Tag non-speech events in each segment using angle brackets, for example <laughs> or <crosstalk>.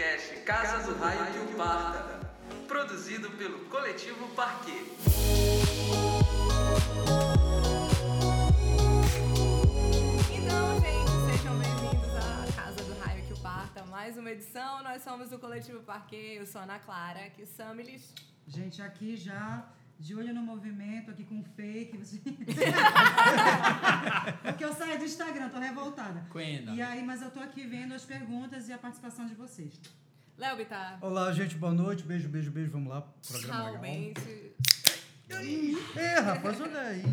podcast Casa do Raio que o Parta, produzido pelo Coletivo Parquet. Então, gente, sejam bem-vindos à Casa do Raio que o Parta. Mais uma edição. Nós somos do Coletivo Parquet. Eu sou a Ana Clara, que Samilis. Gente, aqui já de olho no movimento, aqui com fake. <laughs> Porque eu saí do Instagram, tô revoltada. Quenda. E aí, mas eu tô aqui vendo as perguntas e a participação de vocês. Léo Bittar. Olá, gente, boa noite. Beijo, beijo, beijo. Vamos lá. Programa legal. Realmente. É, rapaz, olha aí. <laughs>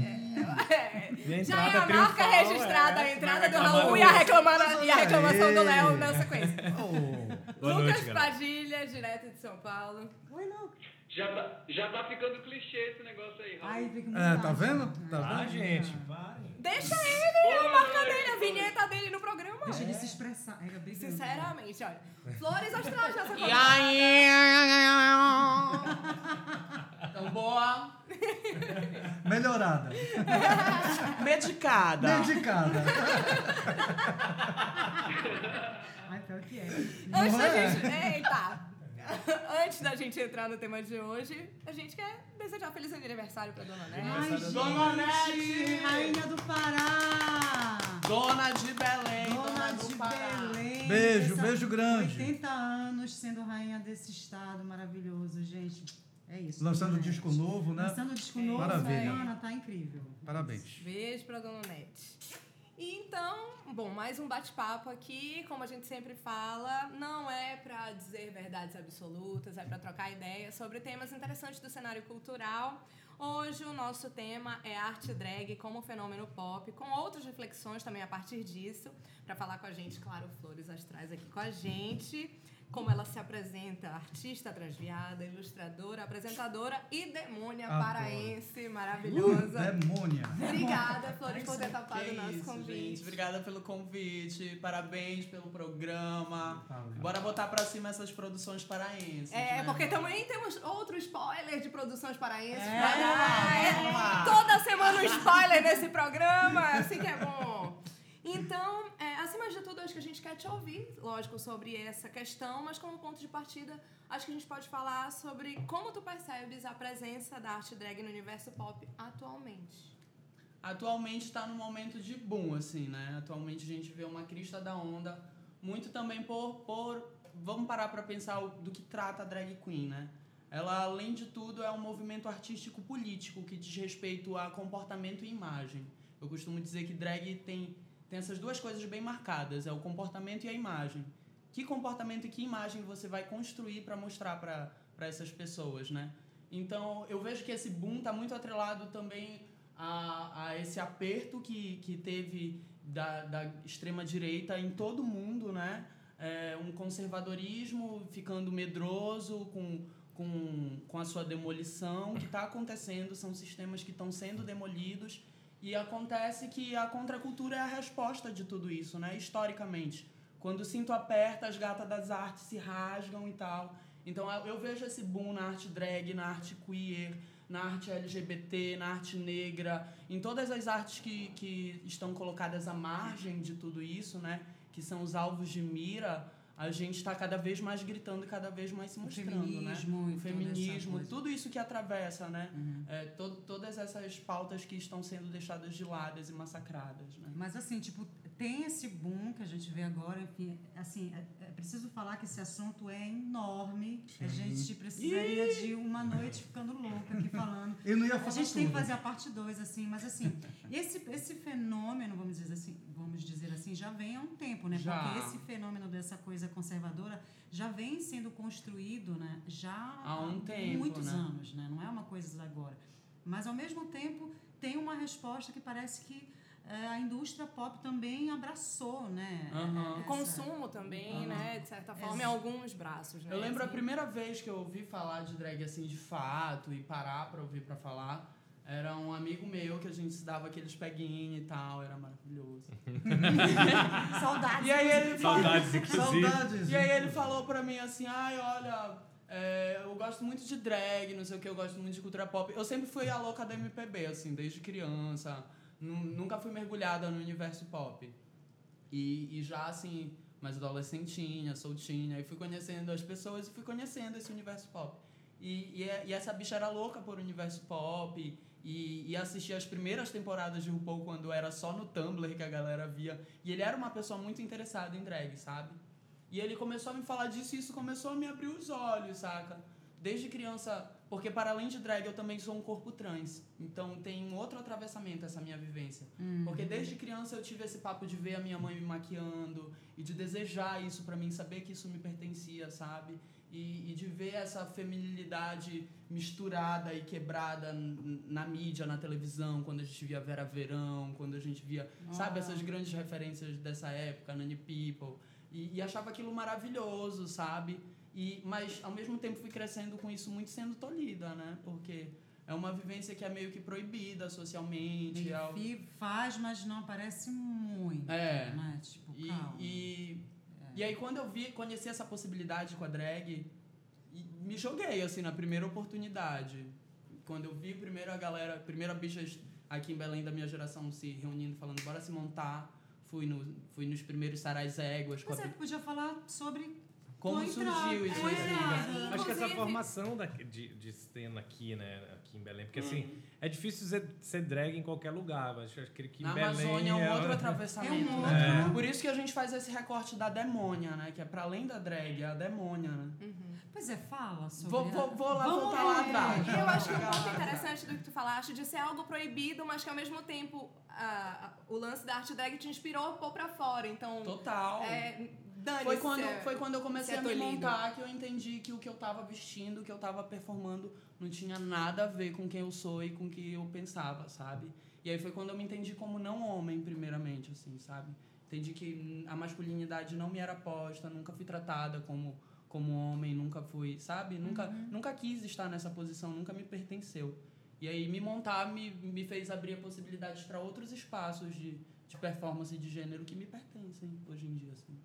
É. A Já é a marca triunfal, registrada, é, a entrada do Raul e a, reclama- Mas e a reclamação do. Léo na sequência. Oh. Lucas noite. Padilha, direto de São Paulo. Oi, não. Já tá, já tá ficando clichê esse negócio aí, Raul. Ai, fico muito É, tá vendo? Tá Ah, vendo? gente, vai. Deixa ele, a marca dele, a vinheta dele no programa. Deixa ele se expressar. É. Sinceramente, olha. Flores astrais nessa E conversa. aí? Tão boa? Melhorada. Medicada. Medicada. Ai, pior que é. Antes da é? gente. Eita! <laughs> Antes da gente entrar no tema de hoje, a gente quer desejar feliz aniversário pra Dona Nete. Ai, Dona Nete! Rainha do Pará. Dona de Belém, Dona dona do de Pará. Belém. Beijo, Essa- beijo grande. 80 anos sendo rainha desse estado maravilhoso, gente. É isso. Lançando Dona disco Nete. novo, né? Lançando disco novo, Maravilha. Ana, tá incrível. Parabéns. Beijo pra Dona Nete. E então, bom, mais um bate-papo aqui. Como a gente sempre fala, não é pra dizer verdades absolutas, é pra trocar ideias sobre temas interessantes do cenário cultural. Hoje o nosso tema é arte drag como fenômeno pop, com outras reflexões também a partir disso. Pra falar com a gente, claro, Flores Astrais aqui com a gente. Como ela se apresenta, artista transviada, ilustradora, apresentadora e demônia Adoro. paraense, Uh, maravilhosa. demônia. Obrigada, Flores, por ter Que topado o nosso isso, convite. gente. Obrigada pelo convite. Parabéns pelo programa. Valeu. Bora botar pra cima essas produções paraenses. É, né? porque também temos outro spoiler de produções paraenses. É, lá. Toda semana um spoiler nesse programa, assim que é bom. Então, é, acima de tudo, acho que a gente quer te ouvir, lógico, sobre essa questão, mas como ponto de partida, acho que a gente pode falar sobre como tu percebes a presença da arte drag no universo pop atualmente. Atualmente está num momento de boom, assim, né? Atualmente a gente vê uma crista da onda, muito também por. por vamos parar para pensar do que trata a drag queen, né? Ela, além de tudo, é um movimento artístico político que diz respeito a comportamento e imagem. Eu costumo dizer que drag tem, tem essas duas coisas bem marcadas: é o comportamento e a imagem. Que comportamento e que imagem você vai construir para mostrar para essas pessoas, né? Então, eu vejo que esse boom está muito atrelado também a, a esse aperto que, que teve da, da extrema-direita em todo o mundo, né? É, um conservadorismo ficando medroso com, com, com a sua demolição. O que está acontecendo são sistemas que estão sendo demolidos e acontece que a contracultura é a resposta de tudo isso, né? Historicamente. Quando o cinto aperta, as gatas das artes se rasgam e tal. Então eu vejo esse boom na arte drag, na arte queer, na arte LGBT, na arte negra, em todas as artes que, que estão colocadas à margem de tudo isso, né? Que são os alvos de mira, a gente está cada vez mais gritando e cada vez mais se mostrando, né? feminismo, e O feminismo, tudo isso que atravessa, né? Uhum. É, to- todas essas pautas que estão sendo deixadas de lado e massacradas, né? Mas assim, tipo, tem esse boom que a gente vê agora, enfim, assim, é, é preciso falar que esse assunto é enorme. A gente precisaria de uma noite ficando louca aqui falando. <laughs> Eu não ia A falar gente tem que tudo. fazer a parte 2, assim, mas assim, esse, esse fenômeno, vamos dizer assim, vamos dizer assim, já vem há um tempo, né? Já. Porque esse fenômeno dessa coisa conservadora já vem sendo construído, né? Já Há um tempo, muitos né? anos, né? Não é uma coisa agora. Mas ao mesmo tempo tem uma resposta que parece que a indústria pop também abraçou, né? Aham. O Essa- consumo também, Aham. né, de certa forma, em Ex- alguns braços, né? Eu lembro a assim. primeira vez que eu ouvi falar de drag assim de fato e parar pra ouvir pra falar. Era um amigo meu que a gente se dava aqueles peguinhos e tal, era maravilhoso. <laughs> Saudades. E aí ele falou, Saudades, <laughs> inclusive. Saudades. e aí ele falou pra mim assim, ai, olha, é, eu gosto muito de drag, não sei o que, eu gosto muito de cultura pop. Eu sempre fui a louca da MPB, assim, desde criança. Nu- Nunca fui mergulhada no universo pop. E, e já, assim, mais adolescentinha, soltinha. E fui conhecendo as pessoas e fui conhecendo esse universo pop. E, e, é- e essa bicha era louca por universo pop. E, e assistia as primeiras temporadas de RuPaul quando era só no Tumblr que a galera via. E ele era uma pessoa muito interessada em drag, sabe? E ele começou a me falar disso e isso começou a me abrir os olhos, saca? Desde criança, porque para além de drag eu também sou um corpo trans. Então tem um outro atravessamento essa minha vivência. Porque desde criança eu tive esse papo de ver a minha mãe me maquiando e de desejar isso pra mim, saber que isso me pertencia, sabe? E, e de ver essa feminilidade misturada e quebrada na mídia, na televisão, quando a gente via Vera Verão, quando a gente via, sabe, essas grandes referências dessa época, Nani People. E, e achava aquilo maravilhoso, sabe? E, mas ao mesmo tempo fui crescendo com isso muito sendo tolhida, né? Porque é uma vivência que é meio que proibida socialmente. é Ele faz, mas não aparece muito. É. Né? Tipo, E, calma. e, e aí quando eu vi, conheci essa possibilidade com a drag, me joguei assim na primeira oportunidade. Quando eu vi primeiro a galera, primeiro a bichas aqui em Belém da minha geração se reunindo, falando, bora se montar. Fui, no, fui nos primeiros sarais éguas com a Mas é, podia falar sobre como surgiu isso É, assim. É, Acho que essa formação da, de, de cena aqui, né, aqui em Belém, porque assim, Hum. é difícil ser, ser drag em qualquer lugar, mas acho que aqui em Na Belém Amazônia é um outro <laughs> É atravessamento. um né? outro. Por isso que a gente faz esse recorte da demônia, né? Que é pra além da drag, é a demônia, né? Pois é, fala sobre... Vou, vou, vou lá Vamos voltar lá atrás. Eu acho que um ponto interessante do que tu falaste de ser algo proibido, mas que ao mesmo tempo a- a- o lance da arte drag te inspirou a pôr pra fora. Então, Total. é, dane-se. Foi quando, é- foi quando eu comecei se a é me montar que eu entendi que o que eu tava vestindo, o que eu tava performando, não tinha nada a ver com quem eu sou e com o que eu pensava, sabe? E aí foi quando eu me entendi como não homem, primeiramente, assim, sabe? Entendi que a masculinidade não me era posta, nunca fui tratada como, como homem, nunca fui, sabe? Nunca, nunca quis estar nessa posição, nunca me pertenceu. E aí me montar me, me fez abrir a possibilidade para outros espaços de, de performance de gênero que me pertencem hoje em dia, assim.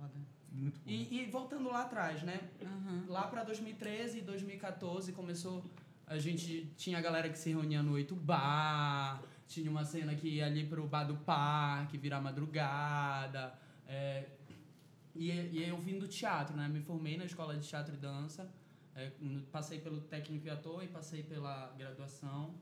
Foda. Muito bom. E, e voltando lá atrás, né? Aham. Lá pra 2013 e 2014 começou. A gente tinha a galera que se reunia no Oito Bar, tinha uma cena que ia ali pro Bar do Parque, virar madrugada. é, e, e eu vim do teatro, né? Me formei na escola de teatro e dança. é, passei pelo técnico e ator e passei pela graduação.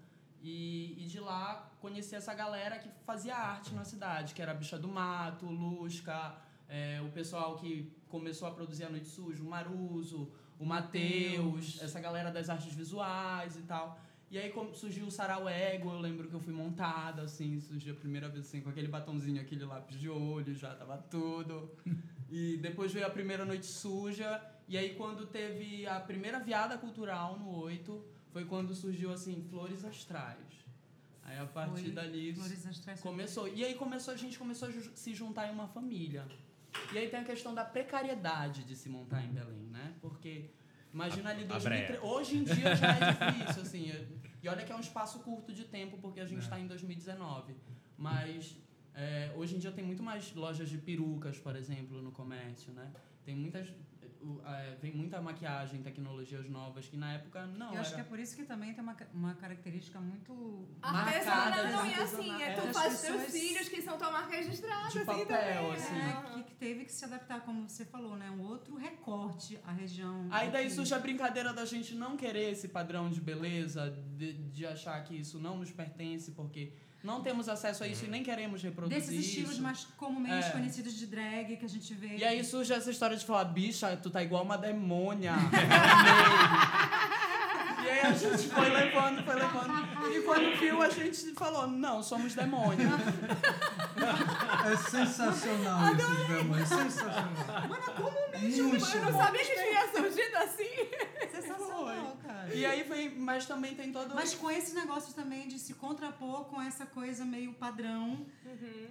E, e de lá conheci essa galera que fazia arte na cidade, que era a Bicha do Mato, Lusca, é, o pessoal que começou a produzir a Noite Sujo, o Maruso, o Matheus, essa galera das artes visuais e tal. E aí como surgiu o Sarau Ego, eu lembro que eu fui montada, assim, surgiu a primeira vez assim, com aquele batonzinho, aquele lápis de olho, já tava tudo. <laughs> E depois veio a primeira Noite Suja, e aí quando teve a primeira viada cultural no 8, foi quando surgiu assim, Flores Astrais. Aí a partir Foi dali. Começou. E aí começou, a gente começou a se juntar em uma família. E aí tem a questão da precariedade de se montar em Belém, né? Porque imagina ali A- a 2003. Hoje em dia já é difícil, assim. eu- E olha que é um espaço curto de tempo, porque a gente está em 2019. Mas é, hoje em dia tem muito mais lojas de perucas, por exemplo, no comércio, né? Tem muitas. O- é, vem muita maquiagem, tecnologias novas, que na época não. Eu acho que era- é por isso que também tem uma, uma característica muito... Artesanal, marcada, não, e né? assim, é É, tu faz teus filhos que são tua marca registrada, De assim, papel, também. assim. é. É, que, que teve que se adaptar, como você falou, né? Um outro recorte à região. Aí daí surge a brincadeira da gente não querer esse padrão de beleza, de, de achar que isso não nos pertence, porque não temos acesso a isso e nem queremos reproduzir Desses estilos isso. mais comumente É. conhecidos de drag que a gente vê. E aí surge essa história de falar, bicha, tu tá igual uma demônia. <laughs> e aí a gente foi levando, foi levando. E quando viu, a gente falou, não, somos demônios. É sensacional esses demônios. Sensacional. Muito Eu não sabia que tinha surgido assim. E aí vem, mas também tem todo... Mas com esses negócios também de se contrapor com essa coisa meio padrão,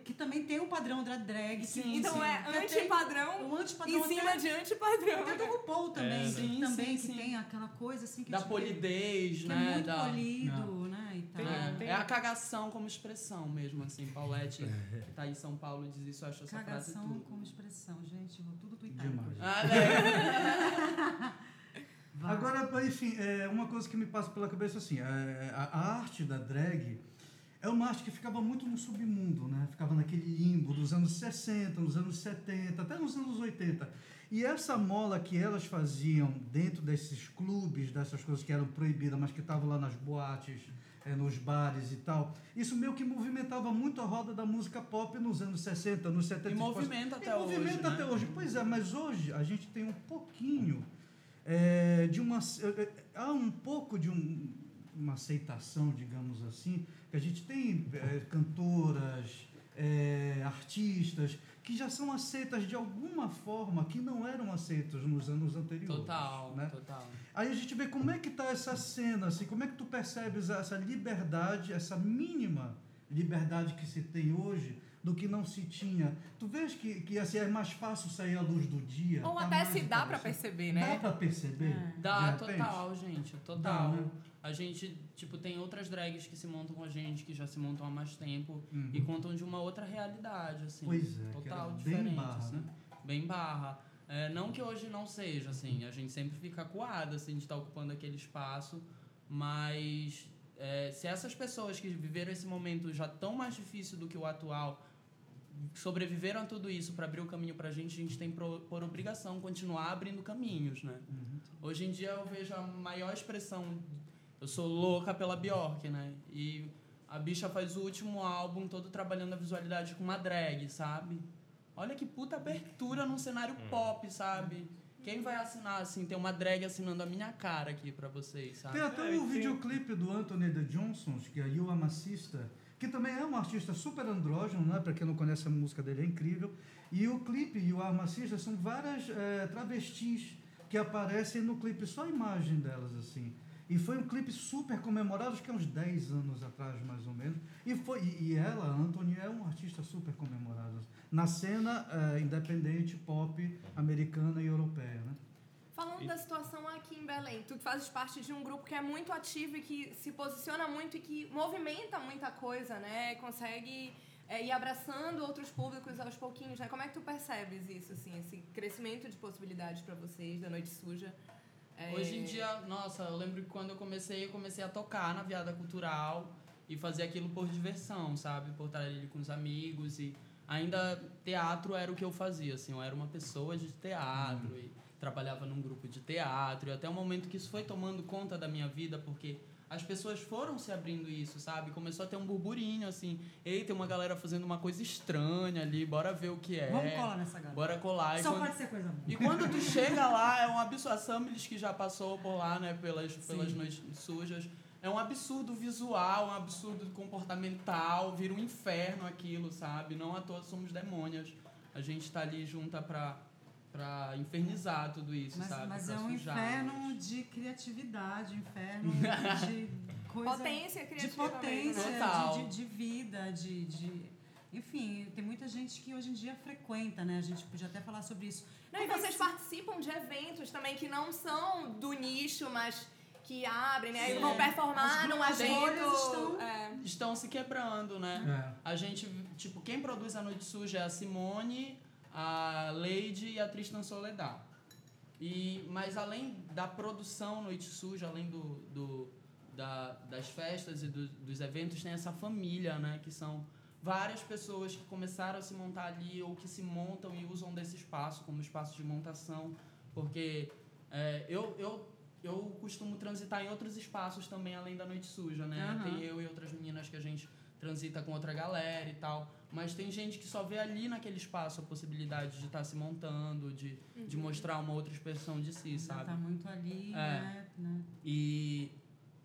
que também tem o padrão da drag. que- Sim, Então sim. é tem antipadrão O antipadrão em cima até, de antipadrão. até do RuPaul também, É. que, Sim, também sim, que sim. tem aquela coisa assim que da tipo, polidez, que né? é muito da... polido, né? E tal. É, Tem- é a cagação como expressão mesmo, assim. Paulette que <laughs> tá em São Paulo e diz isso, eu acho essa frase Cagação tudo. como expressão, gente. Vou tudo twittar. Demais. Ah, né? <laughs> Vai. Agora, enfim, é, uma coisa que me passa pela cabeça assim, é, a, a arte da drag, é uma arte que ficava muito no submundo, né? Ficava naquele limbo dos anos 60, nos anos 70, até nos anos 80. E essa mola que elas faziam dentro desses clubes, dessas coisas que eram proibidas, mas que estavam lá nas boates, eh, nos bares e tal, isso meio que movimentava muito a roda da música pop nos anos 60, nos 70. E movimenta até e hoje, movimenta né? até hoje. Pois é, mas hoje a gente tem um pouquinho eh, de uma... eh, eh, há um pouco de um- uma aceitação, digamos assim, que a gente tem eh, cantoras, eh, artistas que já são aceitas de alguma forma que não eram aceitas nos anos anteriores. Total, né? total. Aí a gente vê como é que está essa cena, assim, como é que tu percebes essa liberdade, essa mínima liberdade que se tem hoje do que não se tinha. Tu vês que, que assim, é mais fácil sair à luz do dia. Ou tá até se dá pra interessante. perceber, Dá né? pra perceber? É. Dá, total, gente, total. Dá, né? A gente, tipo, tem outras drags que se montam com a gente, que já se montam há mais tempo Uhum. e contam de uma outra realidade, assim. Pois é, que Total, era bem diferente, barra, assim. né? Bem barra. É, não que hoje não seja, assim, a gente sempre fica acuada, assim, de estar ocupando aquele espaço, mas é, se essas pessoas que viveram esse momento já tão mais difícil do que o atual sobreviveram a tudo isso para abrir o caminho pra gente, a gente tem por, por obrigação continuar abrindo caminhos, né? Uhum. Hoje em dia eu vejo a maior expressão. Eu sou louca pela Bjork, né? E a bicha faz o último álbum todo trabalhando a visualidade com uma drag, sabe? Olha que puta abertura num cenário pop, sabe? Quem vai assinar, assim, tem uma drag assinando a minha cara aqui pra vocês, sabe? Tem até É, o e tem- videoclipe do Anthony The Johnsons, que é You Am a Sister, que também é um artista super andrógeno, né? Pra quem não conhece a música dele, é incrível. E o clipe You Am a Sister são várias eh, travestis que aparecem no clipe, só a imagem delas, assim. E foi um clipe super comemorado, acho que há uns 10 anos atrás, mais ou menos. E, foi, e, ela, Anthony, é um artista super comemorado. Na cena eh, independente, pop, americana e europeia, né? Falando E- da situação aqui em Belém, tu fazes parte de um grupo que é muito ativo e que se posiciona muito e que movimenta muita coisa, né? Consegue é, ir abraçando outros públicos aos pouquinhos, né? Como é que tu percebes isso, assim, esse crescimento de possibilidades pra vocês da Noite Suja? É, Hoje em dia, nossa, eu lembro que quando eu comecei, eu comecei a tocar na viada cultural e fazer aquilo por diversão, sabe? Por estar ali com os amigos e ainda teatro era o que eu fazia, assim, eu era uma pessoa de teatro e trabalhava num grupo de teatro e até o momento que isso foi tomando conta da minha vida, porque as pessoas foram se abrindo isso, sabe? Começou a ter um burburinho, assim, ei, tem uma galera fazendo uma coisa estranha ali, bora ver o que é. Vamos colar nessa galera. Bora colar. E Só quando- pode ser coisa boa. e quando tu chega lá, é um absurdo. A Samilis que já passou por lá, né, pelas, pelas noites sujas. É um absurdo visual, um absurdo comportamental, vira um inferno aquilo, sabe? Não à toa somos demônios. A gente tá ali junta pra, pra infernizar tudo isso, Mas, sabe? mas Pra é um sujar. inferno de criatividade, um inferno <laughs> de coisa. Potência de criativa potência, mesmo, né? Total. de, de, de vida, de, de. Enfim, tem muita gente que hoje em dia frequenta, né? A gente podia até falar sobre isso. Não, e Como é vocês que- participam de eventos também que não são do nicho, mas que abrem, né? E Sim. vão performar As num evento. estão- é. Estão se quebrando, né? É. A gente, tipo, quem produz a Noite Suja é a Simone, a Lady e a Tristan Soledad. E, mas além da produção Noite Suja, além do, do, da, das festas e do- dos eventos, tem essa família, né? Que são várias pessoas que começaram a se montar ali ou que se montam e usam desse espaço como espaço de montação. Porque é, eu, eu, eu costumo transitar em outros espaços também, além da Noite Suja, né? Aham. Tem eu e outras meninas que a gente transita com outra galera e tal. Mas tem gente que só vê ali naquele espaço a possibilidade de estar se montando, de, de mostrar uma outra expressão de si, sabe? tá muito ali, É. né? né? E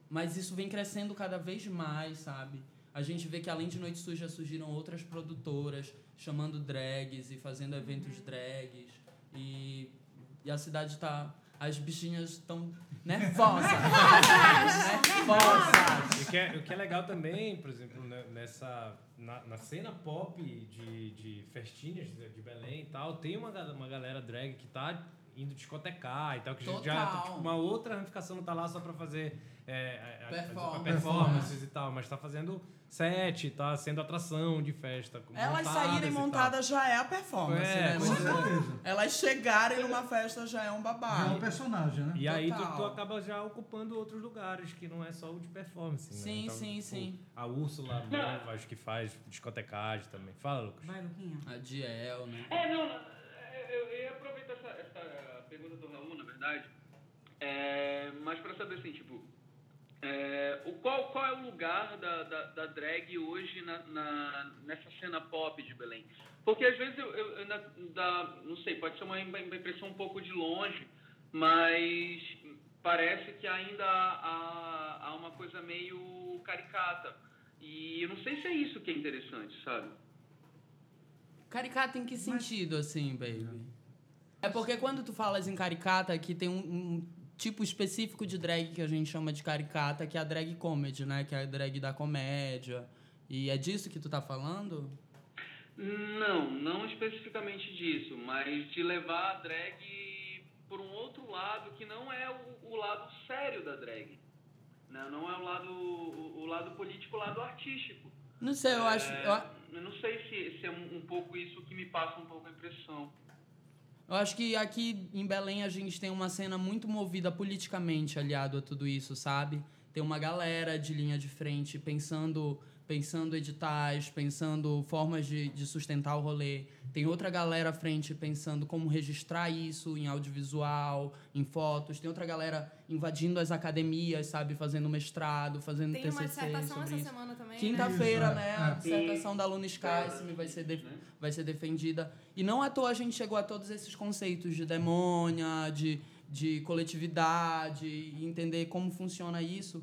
mas isso vem crescendo cada vez mais, sabe? A gente vê que além de Noite Suja surgiram outras produtoras chamando drags e fazendo eventos drags e, e a cidade tá as bichinhas estão nervosas. <laughs> E o que, é, o que é legal também, por exemplo, né, nessa na, na cena pop de, de festinhas de Belém e tal, tem uma, uma galera drag que tá indo discotecar e tal, que já Total. tipo, uma outra ramificação não tá lá só pra fazer é, a- Performance. a- performances e tal, mas tá fazendo set, tá sendo atração de festa. Elas saírem e montadas já é a performance, É, né? certeza. <laughs> Elas chegarem numa festa já é um Já é um babado. personagem, né? E aí tu, tu acaba já ocupando outros lugares, que não é só o de performance. né? Sim, Então, sim, tipo, sim. A Úrsula, mesmo, acho que faz discotecagem também. Fala, Lucas. Vai, Luquinha. A Diel, né? É, não, eu, eu ia aproveitar essa, essa pergunta do Raul, na verdade, é, mas para saber assim, tipo, é, o, qual, qual é o lugar da, da, da drag hoje na, na- nessa cena pop de Belém? Porque às vezes eu, eu, eu ainda dá- não sei, pode ser uma, uma impressão um pouco de longe, mas parece que ainda há, há uma coisa meio caricata. E eu não sei se é isso que é interessante, sabe? Caricata em que sentido, assim, baby? É porque quando tu falas em caricata, que tem um, um tipo específico de drag que a gente chama de caricata, que é a drag comedy, né? Que é a drag da comédia. E é disso que tu tá falando? Não, não especificamente disso, mas de levar a drag por um outro lado que não é o, o lado sério da drag. Né? Não é o lado, o, o lado político, o lado artístico. Não sei, eu acho. É, Eu, eu não sei se, se é um, um pouco isso que me passa um pouco a impressão. Eu acho que aqui em Belém a gente tem uma cena muito movida politicamente aliado a tudo isso, sabe? Tem uma galera de linha de frente pensando pensando editais, pensando formas de, de sustentar o rolê. Tem outra galera à frente pensando como registrar isso em audiovisual, em fotos. Tem outra galera invadindo as academias, sabe? Fazendo mestrado, fazendo Tem uma TCC dissertação sobre essa isso. semana também, né? Quinta-feira, né? é. A É. dissertação da Luna Skysme vai ser, def- vai ser defendida. E não à toa a gente chegou a todos esses conceitos de demônia, de, de coletividade, e entender como funciona isso.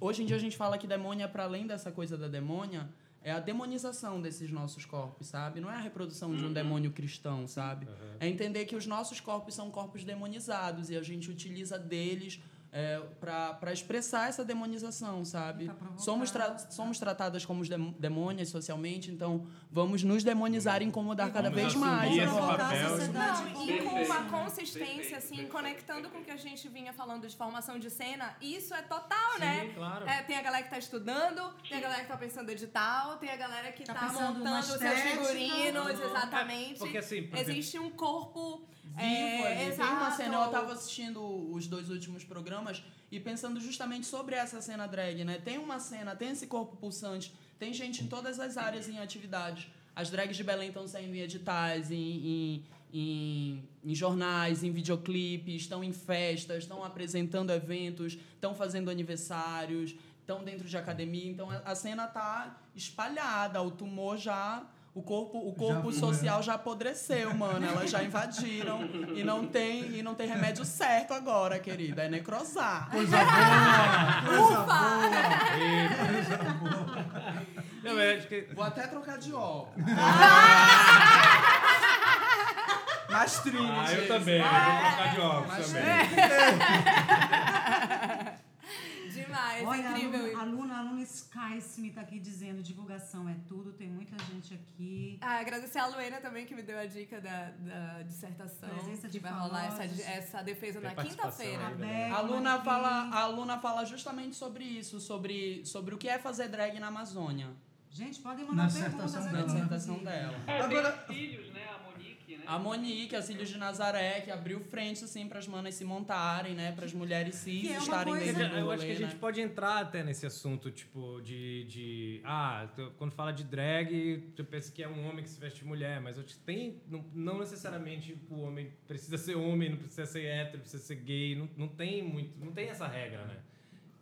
Hoje em dia a gente fala que demônia, para além dessa coisa da demônia, é a demonização desses nossos corpos, sabe? Não é a reprodução de um demônio cristão, sabe? É entender que os nossos corpos são corpos demonizados e a gente utiliza deles é, para expressar essa demonização, sabe? Somos, tra somos tratadas como os dem- demônios socialmente, então vamos nos demonizar e incomodar cada Vamos vez mais. Não, e com uma consistência, assim, conectando com o que a gente vinha falando de formação de cena, isso é total, Sim, né? claro. É, tem a galera que tá estudando, tem a galera que tá pensando edital, tem a galera que Tá tá, na montando seus figurinos, É, exatamente. porque assim, por exemplo- Existe um corpo vivo é, ali. Tem exato. uma cena, eu tava assistindo os dois últimos programas e pensando justamente sobre essa cena drag, né? Tem uma cena, tem esse corpo pulsante, tem gente em todas as áreas em atividades. As drags de Belém estão saindo em editais, em, em, em, em jornais, em videoclipes, estão em festas, estão apresentando eventos, estão fazendo aniversários, estão dentro de academia. Então a- a cena tá espalhada, o tumor já. O corpo, o corpo foi, social já apodreceu, mano. Elas já invadiram e não tem e não tem remédio certo agora, querida. É necrosar. Coisa boa! Coisa boa! Não, mas acho que Vou até trocar de óculos. Mastrine, Ah, eu também. Eu vou trocar de óculos também. <laughs> Demais, é Olha, a incrível aluna, isso. a aluna, aluna Skysme tá aqui dizendo divulgação é tudo, tem muita gente aqui. Ah, agradecer a Luena também que me deu a dica da, da dissertação. Presença de que vai rolar essa, essa defesa Tem na quinta-feira. né? A aluna, Marquinhos. fala, a aluna fala justamente sobre isso, sobre, sobre o que é fazer drag na Amazônia. Gente, podem Na mandar dissertação perguntas Na dela. aqui. dissertação dela. É, Agora- filhos? A Monique, né? A Monique, a Cílios de Nazaré, que abriu frente, assim, pras manas se montarem, né? Pras mulheres cis Que é estarem coisa- dentro do Eu acho que a rolê, gente né? pode entrar até nesse assunto, tipo, de. de ah, quando fala de drag, tu pensa que é um homem que se veste de mulher, mas eu acho que tem. Não, não necessariamente o homem precisa ser homem, não precisa ser hétero, precisa ser gay, não, não tem muito. Não tem essa regra, né?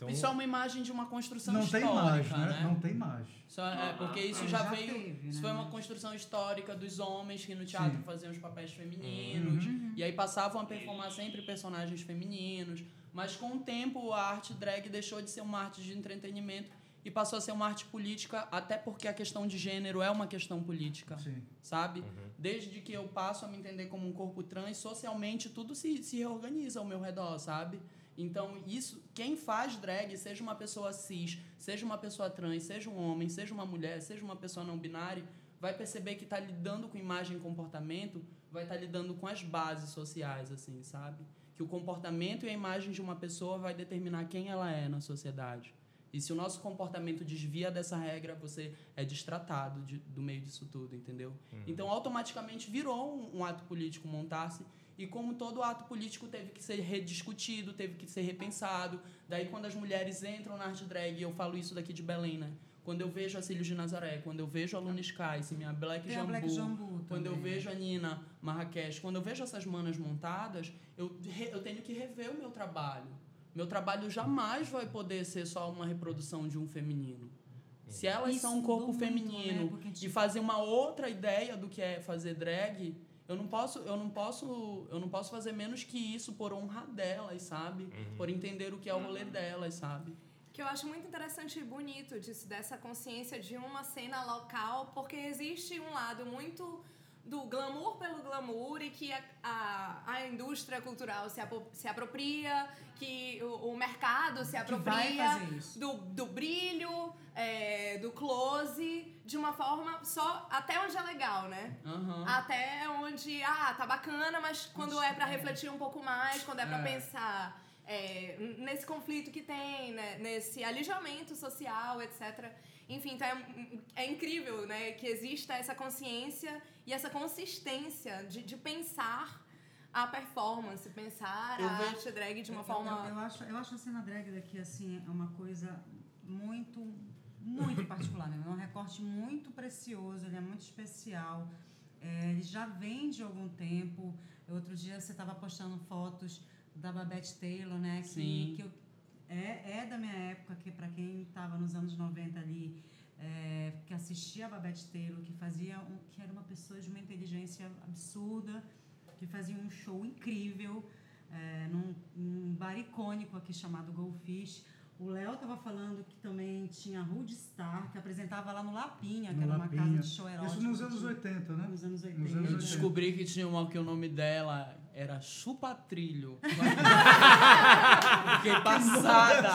Então, Isso é uma imagem de uma construção Não tem histórica, mais, né? né? Não tem mais. Só- é, porque isso É, já, já veio. teve, isso né? foi uma construção histórica dos homens que no teatro Sim. faziam os papéis femininos. E aí passavam a performar sempre personagens femininos. Mas com o tempo a arte drag deixou de ser uma arte de entretenimento e passou a ser uma arte política, até porque a questão de gênero é uma questão política Sim. sabe? Desde que eu passo a me entender como um corpo trans, socialmente tudo se, se reorganiza ao meu redor, sabe? Então, isso, quem faz drag, seja uma pessoa cis, seja uma pessoa trans, seja um homem, seja uma mulher, seja uma pessoa não binária, vai perceber que está lidando com imagem e comportamento, vai estar lidando com as bases sociais, assim, sabe? que o comportamento e a imagem de uma pessoa vai determinar quem ela é na sociedade. E se o nosso comportamento desvia dessa regra, você é destratado de, do meio disso tudo, entendeu? Então, automaticamente virou um, um ato político montar-se. E como todo ato político teve que ser rediscutido, teve que ser repensado. Daí, quando as mulheres entram na arte drag, eu falo isso daqui de Belém, né? Quando eu vejo a Cílios de Nazaré, quando eu vejo a Luna Sky, se minha Black Tem Jambu, Black Jambu quando eu também. vejo a Nina Marrakech, quando eu vejo essas manas montadas, eu, re- eu tenho que rever o meu trabalho. Meu trabalho jamais vai poder ser só uma reprodução de um feminino. Se elas Isso são um corpo muito, feminino né? Porque, e tipo- fazer uma outra ideia do que é fazer drag, eu não posso, eu não posso, eu não posso fazer menos que isso por honrar delas, sabe? Por entender o que é o rolê delas, sabe? Que eu acho muito interessante e bonito disso, dessa consciência de uma cena local, porque existe um lado muito do glamour pelo glamour e que a, a, a indústria cultural se, se apropria, que o, o mercado se apropria do, do brilho, é, do close, de uma forma só até onde é legal, né? Aham. Até onde, ah, tá bacana, mas quando é pra refletir um pouco mais, quando é pra É. pensar é, nesse conflito que tem, né, nesse alijamento social, etc. Enfim, então é, é incrível, né, que exista essa consciência e essa consistência de, de pensar a performance, pensar Eu a vejo- arte drag de uma Eu- forma... Eu, eu acho, eu acho a cena drag daqui, assim, é uma coisa muito, muito <laughs> particular, né? É um recorte muito precioso, ele é muito especial. É, ele já vem de algum tempo. Outro dia você estava postando fotos da Babette Taylor, né? Que, Sim. que eu- é, é da minha época, que para quem estava nos anos 90 ali, é, que assistia a Babette Taylor, que fazia um, que era uma pessoa de uma inteligência absurda, que fazia um show incrível é, num, num bar icônico aqui chamado Goldfish. O Léo estava falando que também tinha Rude Star, que apresentava lá no Lapinha, que No era uma Lapinha. casa de show erótico. Isso nos anos que- 80, né? Nos anos 80. Nos anos Eu 80. descobri que tinha uma que o nome dela era Chupatrilho. <laughs> Fiquei passada.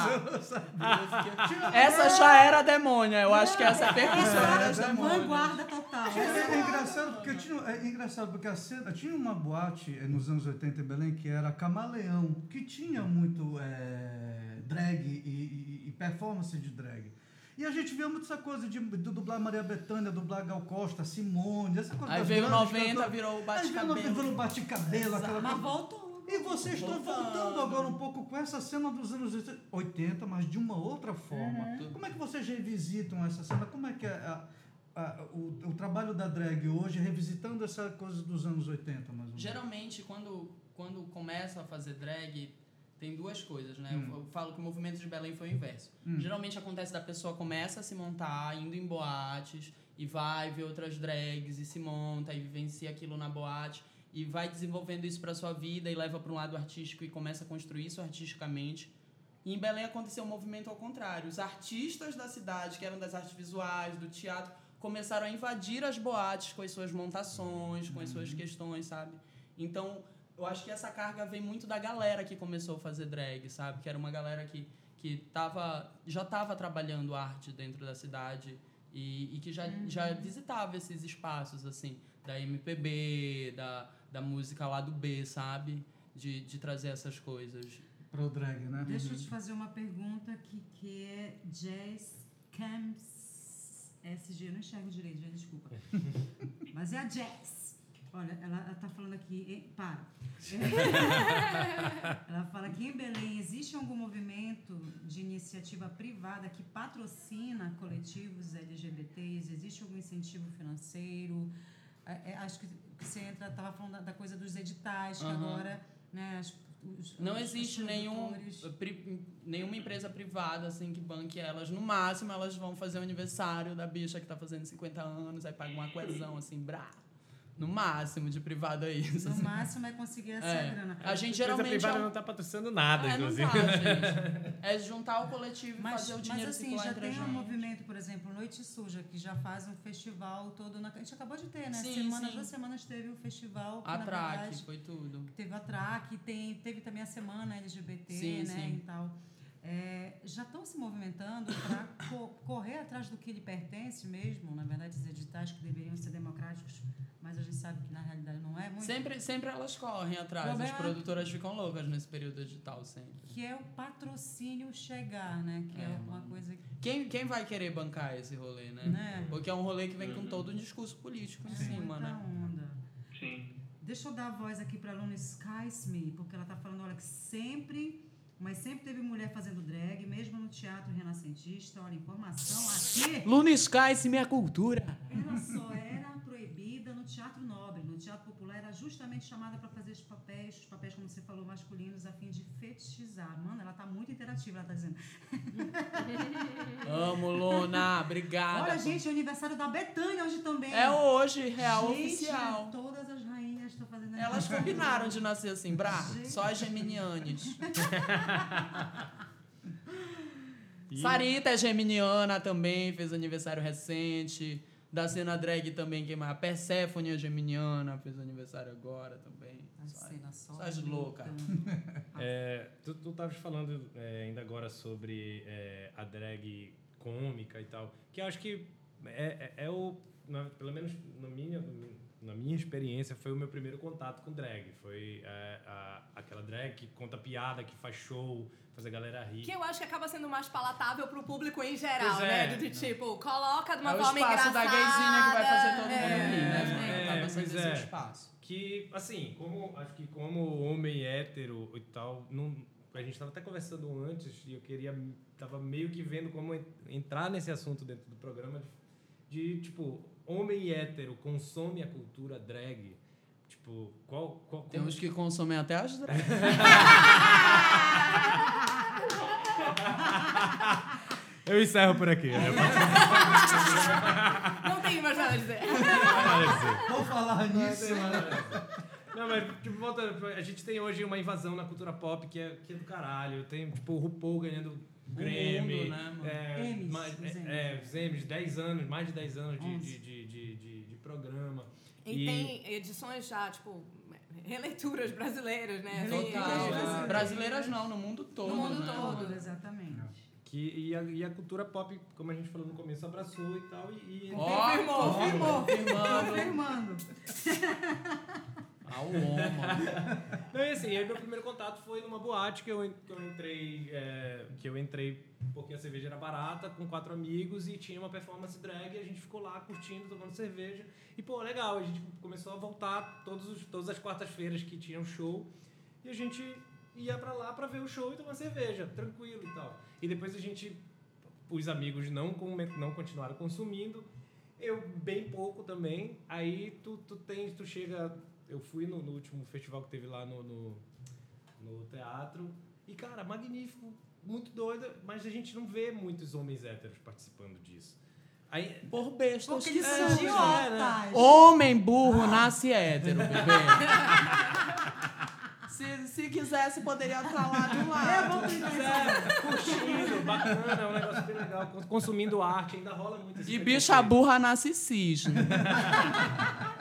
Eu Essa já era demônia. Eu acho que essa é a percussão demônias. vanguarda total. É, é engraçado porque tinha, é engraçado porque a cena, tinha uma boate eh, nos anos 80 em Belém que era Camaleão, que tinha muito eh, drag e, e- e performance de drag. E a gente via muito essa coisa de, de dublar Maria Bethânia, dublar Gal Costa, Simone, essa coisa Aí veio grandes 90, cantoras. virou o Aí veio bate-cabelo. 90, virou bate-cabelo, aquela Mas coisa. voltou. E vocês estão voltando agora um pouco com essa cena dos anos 80, mas de uma outra forma. Como é que vocês revisitam essa cena? Como é que é a- a- o, o trabalho da drag hoje, revisitando essa coisa dos anos 80, mais ou menos? Geralmente, quando, quando começa a fazer drag, tem duas coisas, né? Hum. Eu, eu falo que o movimento de Belém foi o inverso. Hum. Geralmente acontece da pessoa começa a se montar, indo em boates, e vai ver outras drags, e se monta, e vivencia aquilo na boate, e vai desenvolvendo isso pra sua vida, e leva para um lado artístico, e começa a construir isso artisticamente. E em Belém aconteceu um movimento ao contrário. Os artistas da cidade, que eram das artes visuais, do teatro, começaram a invadir as boates com as suas montações, com as suas questões, sabe? Então, eu acho que essa carga vem muito da galera que começou a fazer drag, sabe? Que era uma galera que, que tava, já estava trabalhando arte dentro da cidade e, e que já, já visitava esses espaços, assim, da MPB, da, da música lá do B, sabe? De, de trazer essas coisas. Pro drag, né? Deixa eu te fazer uma pergunta que, que é Jazz Camps SG. Eu não enxergo direito, já desculpa. <laughs> Mas é a Jazz. Olha, ela, ela tá falando aqui. eh, Para. <laughs> ela fala que em Belém existe algum movimento de iniciativa privada que patrocina coletivos LGBTs? Existe algum incentivo financeiro? É, é, acho que você entra, estava falando da, da coisa dos editais, que Aham. agora. Né, as- os- Não os- existe os nenhum, produtores- pri- nenhuma empresa privada assim que banque elas. No máximo, elas vão fazer o aniversário da bicha que tá fazendo 50 anos, aí paga uma coesão assim, brá. No máximo de privado é isso. No assim. máximo é conseguir essa É. grana. A gente A geralmente. privada é um- não tá patrocinando nada, é, não inclusive. tá, gente. É juntar o coletivo e Mas, fazer o mas dinheiro assim, circular já tem a um movimento, por exemplo, Noite Suja, que já faz um festival todo. Na, a gente acabou de ter, né? Sim, Semana, sim. duas semanas teve o festival. Que, A na track, verdade, foi tudo. Teve a track, tem, teve também a semana LGBT, Sim, né? sim. E tal. É, já estão se movimentando para correr atrás do que lhe pertence mesmo, na verdade, os editais que deveriam ser democráticos mas a gente sabe que na realidade não é muito. Sempre, sempre elas correm atrás. As Problema- produtoras ficam loucas nesse período digital, sempre. Que é o patrocínio chegar, né? Que é, É, uma coisa que. Quem, quem vai querer bancar esse rolê, né? Né? Porque é um rolê que vem com todo um discurso político em É cima, muita né? onda. Sim. Deixa eu dar a voz aqui para a aluna Skysme, porque ela tá falando, olha, que sempre, mas sempre teve mulher fazendo drag, mesmo no teatro renascentista. Olha, informação aqui. Luna Sky, se minha cultura. Ela só era teatro nobre. No teatro popular era justamente chamada para fazer os papéis, os papéis, como você falou, masculinos, a fim de fetichizar. Mano, ela tá muito interativa, ela tá dizendo. <laughs> Amo, Luna. Obrigada. Olha, gente, é o aniversário da Betânia hoje também. É hoje, real Gente, oficial. Todas as rainhas estão fazendo Elas combinaram de nascer assim, Brá. Gente. Só as geminianes. <laughs> Sarita é geminiana também, fez aniversário recente. Da cena drag também, quem mais? A Persephone é geminiana, fez aniversário agora também. A cena só. as loucas. <laughs> É, tu, tu tavas falando é, ainda agora sobre é, a drag cômica e tal, que eu acho que é, é, é o, na- pelo menos na minha, na minha experiência, foi o meu primeiro contato com drag. Foi é, a- aquela drag que conta piada, que faz show, faz a galera rir. Que eu acho que acaba sendo mais palatável pro público em geral, Pois é. né? De, de tipo, coloca de uma é o forma espaço engraçada. da gayzinha que vai fazer todo mundo é, rir, né? é, Acaba sendo pois esse é. espaço. Que, assim, como acho que como homem hétero e tal, não, a gente estava até conversando antes e eu queria, tava meio que vendo como en- entrar nesse assunto dentro do programa de, de, tipo, homem hétero consome a cultura drag. Tipo, qual. qual Tem uns que consomem até as drags. <laughs> Eu encerro por aqui. né? Não tenho mais nada a dizer. Vou falar nisso. Não, mas, tipo, voltando, a gente tem hoje uma invasão na cultura pop que é, que é do caralho. Tem, tipo, o RuPaul ganhando Grammy. mundo, né, mano? É, mais, é, é, Emmys, 10 anos, mais de 10 anos de, de, de, de, de, de programa. E, tem edições já, tipo, releituras brasileiras, né? Assim, Releituras que- brasileiras. Não, no mundo todo, mundo né? todo. Exatamente. Que, e, a, e a cultura pop, como a gente falou no começo, abraçou e tal. E, e Ó, Confirmou, confirmou. confirmando. Confirmando. <laughs> Ao homo. <laughs> Não, e assim, aí meu primeiro contato foi numa boate que eu, que eu entrei, é, que eu entrei porque a cerveja era barata, com quatro amigos e tinha uma performance drag e a gente ficou lá curtindo, tomando cerveja. E, pô, legal, a gente começou a voltar todos os, todas as quartas-feiras que tinha um show e a gente ia pra lá pra ver o show e tomar cerveja, tranquilo e tal. E depois a gente, os amigos não, não continuaram consumindo, eu bem pouco também. Aí tu, tu tem, tu chega. Eu fui no, no último festival que teve lá no, no, no teatro. E, cara, magnífico, muito doido, mas a gente não vê muitos homens héteros participando disso. Aí, Por bestas. Porque eles que são são. idiotas. Homem burro nasce hétero, bebê. <laughs> se, se quisesse, poderia estar lá do lado. é, curtindo, bacana, é um negócio bem legal, cons- consumindo arte, ainda rola muito E bicha burra nasce cisne. <laughs>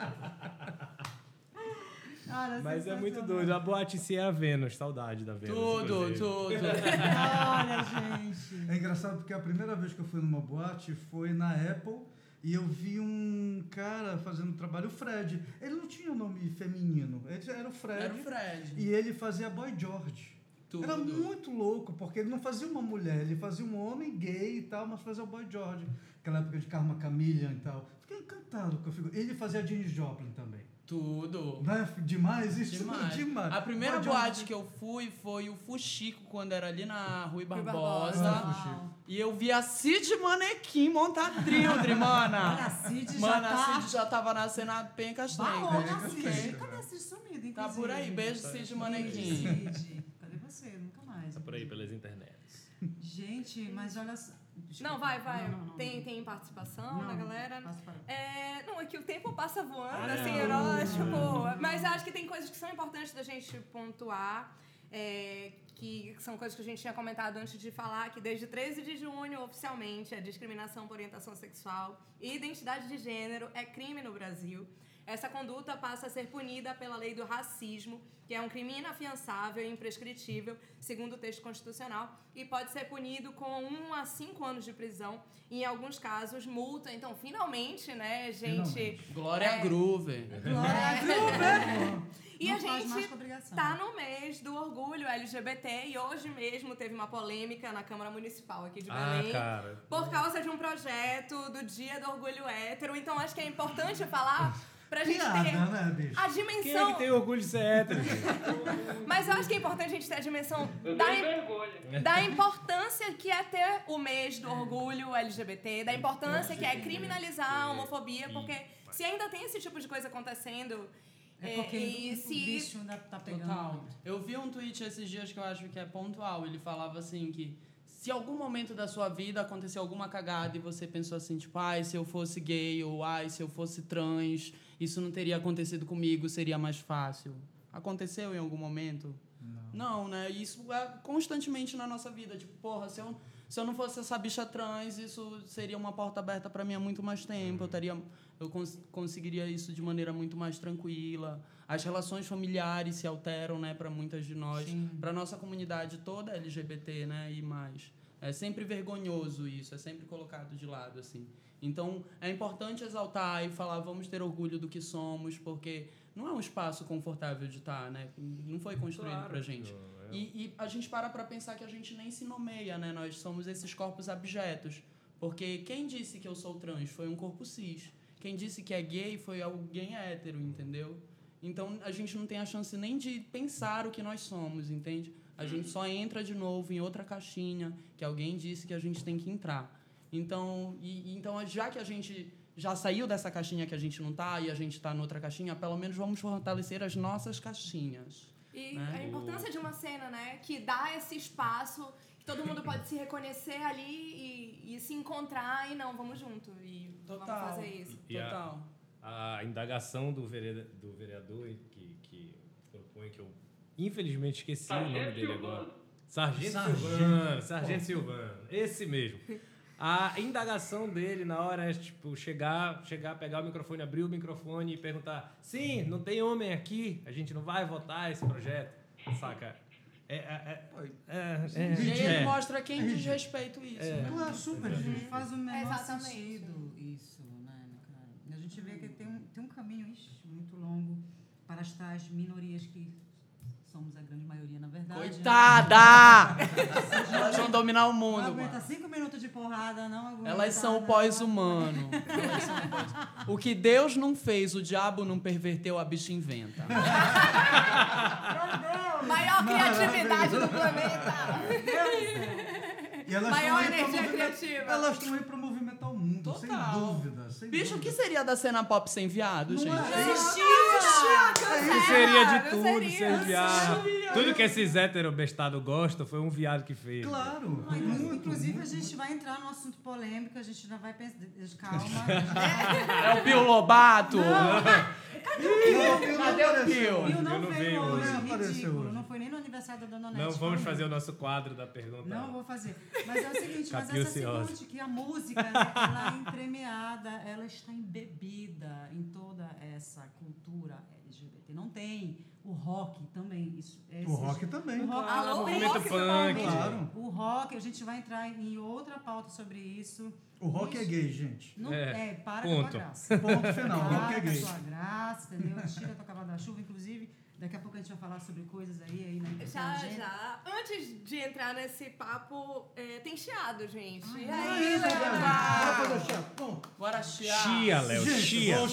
Cara, Mas é muito doido. A boate em si é a Vênus, saudade da Vênus. tudo, inclusive. tudo. <laughs> <laughs> Olha, gente. É engraçado porque a primeira vez que eu fui numa boate foi na Apple e eu vi um cara fazendo trabalho, o Fred. Ele não tinha nome feminino, ele era o Fred. Era o Fred. E ele fazia Boy George. Tudo. Era muito louco, porque ele não fazia uma mulher, ele fazia um homem gay e tal, mas fazia o Boy George. Aquela época de Karma Chameleon e tal. Fiquei encantado com a figura. Ele fazia Janis Joplin também. Tudo. Não é demais isso? <laughs> Demais. demais. A primeira George- boate que eu fui foi o Fuxico, quando era ali na Rui Barbosa. Barbosa. Ah, Fuxico. E eu vi a Cid Manequim montar trilde, Olha, mana. a Cid já Mano, a tá... Cid já tava nascendo a pencas Barrou negras. na Cid. Cadê a Cid sumida, inclusive? Tá por aí, beijo Cid Manequim. Cid. Cadê você? Nunca mais. Tá por aí pelas internets. Gente, mas olha só... Não, vai, vai. Não, não, tem, tem participação da galera. É, não, é que o tempo passa voando, Ah, assim, não. heróis, tipo. Mas acho que tem coisas que são importantes da gente pontuar. é, que são coisas que a gente tinha comentado antes de falar, que desde 13 de junho, oficialmente, a discriminação por orientação sexual e identidade de gênero é crime no Brasil. Essa conduta passa a ser punida pela lei do racismo, que é um crime inafiançável e imprescritível, segundo o texto constitucional, e pode ser punido com um a cinco anos de prisão, e em alguns casos, multa. Então, finalmente, né, gente. Finalmente. Glória É. a Groover. E Não a gente tá no mês do orgulho LGBT e hoje mesmo teve uma polêmica na Câmara Municipal aqui de Ah, Belém. cara. Por causa de um projeto do Dia do Orgulho Hétero. Então acho que é importante falar pra gente Piada, ter né, bicho? a Quem é dimensão. que tem orgulho de ser hétero? gente? <laughs> Mas eu acho que é importante a gente ter a dimensão da, vergonha. da importância que é ter o mês do orgulho LGBT, da importância que é criminalizar a homofobia, porque se ainda tem esse tipo de coisa acontecendo. É porque e o, se bicho ainda tá pegando. Total. Eu vi um tweet esses dias que eu acho que é pontual. Ele falava assim que se algum momento da sua vida aconteceu alguma cagada e você pensou assim, tipo, ai, se eu fosse gay ou ai, se eu fosse trans, isso não teria acontecido comigo, seria mais fácil. Aconteceu em algum momento? Não, né? Isso é constantemente na nossa vida. Tipo, porra, se eu, se eu não fosse essa bicha trans, isso seria uma porta aberta para mim há muito mais tempo. Eu, teria, eu cons conseguiria isso de maneira muito mais tranquila. As relações familiares se alteram, né, para muitas de nós. Para nossa comunidade toda LGBT, né, e mais. É sempre vergonhoso isso, é sempre colocado de lado, assim. Então, é importante exaltar e falar, vamos ter orgulho do que somos, porque não é um espaço confortável de estar, né? Não foi construído Claro pra gente. é. E, e a gente para pra pensar que a gente nem se nomeia, né? Nós somos esses corpos abjetos. Porque quem disse que eu sou trans foi um corpo cis. Quem disse que é gay foi alguém hétero, entendeu? Então a gente não tem a chance nem de pensar o que nós somos, entende? A gente só entra de novo em outra caixinha que alguém disse que a gente tem que entrar. Então, e, então já que a gente já saiu dessa caixinha que a gente não tá e a gente tá noutra caixinha, pelo menos vamos fortalecer as nossas caixinhas. E né? a importância de uma cena, né? Que dá esse espaço que todo mundo pode se reconhecer ali e, e se encontrar e não, vamos junto. E Total. vamos fazer isso. E a- Total. a indagação do vereador, do vereador que, que propõe que eu infelizmente esqueci o nome Sargento dele Silvano. agora. Sargento, Sargento. Silvano, Sargento Silvano, esse mesmo. A indagação dele na hora é tipo chegar, chegar, pegar o microfone, abrir o microfone e perguntar: "Sim, não tem homem aqui, a gente não vai votar esse projeto". Saca? É, é, é, é, é, E aí ele é. mostra quem diz respeito isso, É. né? Claro, super, gente. faz o menor Exatamente. sentido isso, né, cara? A gente vê que tem um, tem um caminho ixi, muito longo para as tais minorias que somos a grande maioria, na verdade. né? Coitada! Elas vão dominar o Não mundo, aguenta mano. cinco minutos de porrada, não aguenta. Elas são o não pós-humano. O pós- O que Deus não fez, o diabo não perverteu, a bicha inventa. Maior criatividade do planeta! E elas Maior energia criativa. Elas estão aí para movimentar o mundo, Total. sem dúvida. Sem Bicho, o que seria da cena pop sem viado, Não gente? é? Isso seria de Não tudo, seria. ser viado. Tudo que esses hétero bestado gostam foi um viado que fez. Claro. Muito, Inclusive, muito. a gente vai entrar num assunto polêmico, a gente já vai pensar. Calma. <laughs> É o Pio Lobato? Não, eu não Cadê o. Pio? Pio não, não veio hoje. Não apareceu ridículo. hoje. Não foi nem no aniversário da Dona Nete. Não vamos fazer o nosso quadro da pergunta. Não vou fazer. Mas é o seguinte, mas essa seguinte, que a música, né, ela é entremeada, ela está embebida em toda essa cultura LGBT. Não tem o rock também. Isso, O esses- rock também. O rock, Alô, o movimento rock, punk. Claro. O rock, a gente vai entrar em outra pauta sobre isso. O rock é gay, gente. Não, É, é, para ponto. com a graça. Ponto final. O rock é Para com a gay. sua graça, entendeu? Tira a tua cavalo da chuva. Inclusive, daqui a pouco a gente vai falar sobre coisas aí, aí na Já, já. Antes de entrar nesse papo, é, tem chiado, gente. Ai, e ai, aí, fazer chá. Bom, Bora chiar. Chia, Léo, gente, chia. vou.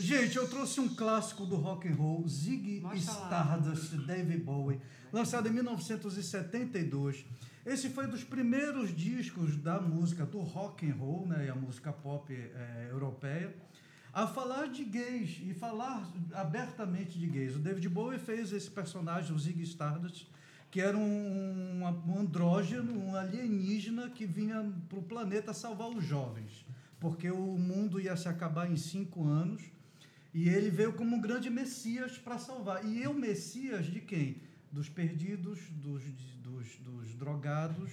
Gente, eu trouxe um clássico do rock and roll, Ziggy Mostra lá. Stardust, de David Bowie, lançado em 1972. Esse foi dos primeiros discos da música do rock and roll, né, e a música pop eh, europeia, a falar de gays e falar abertamente de gays. O David Bowie fez esse personagem, o Ziggy Stardust, que era um, um andrógeno, um alienígena que vinha para o planeta salvar os jovens, porque o mundo ia se acabar em cinco anos e ele veio como um grande Messias para salvar. E eu, Messias de quem? Dos perdidos, dos, dos, dos drogados,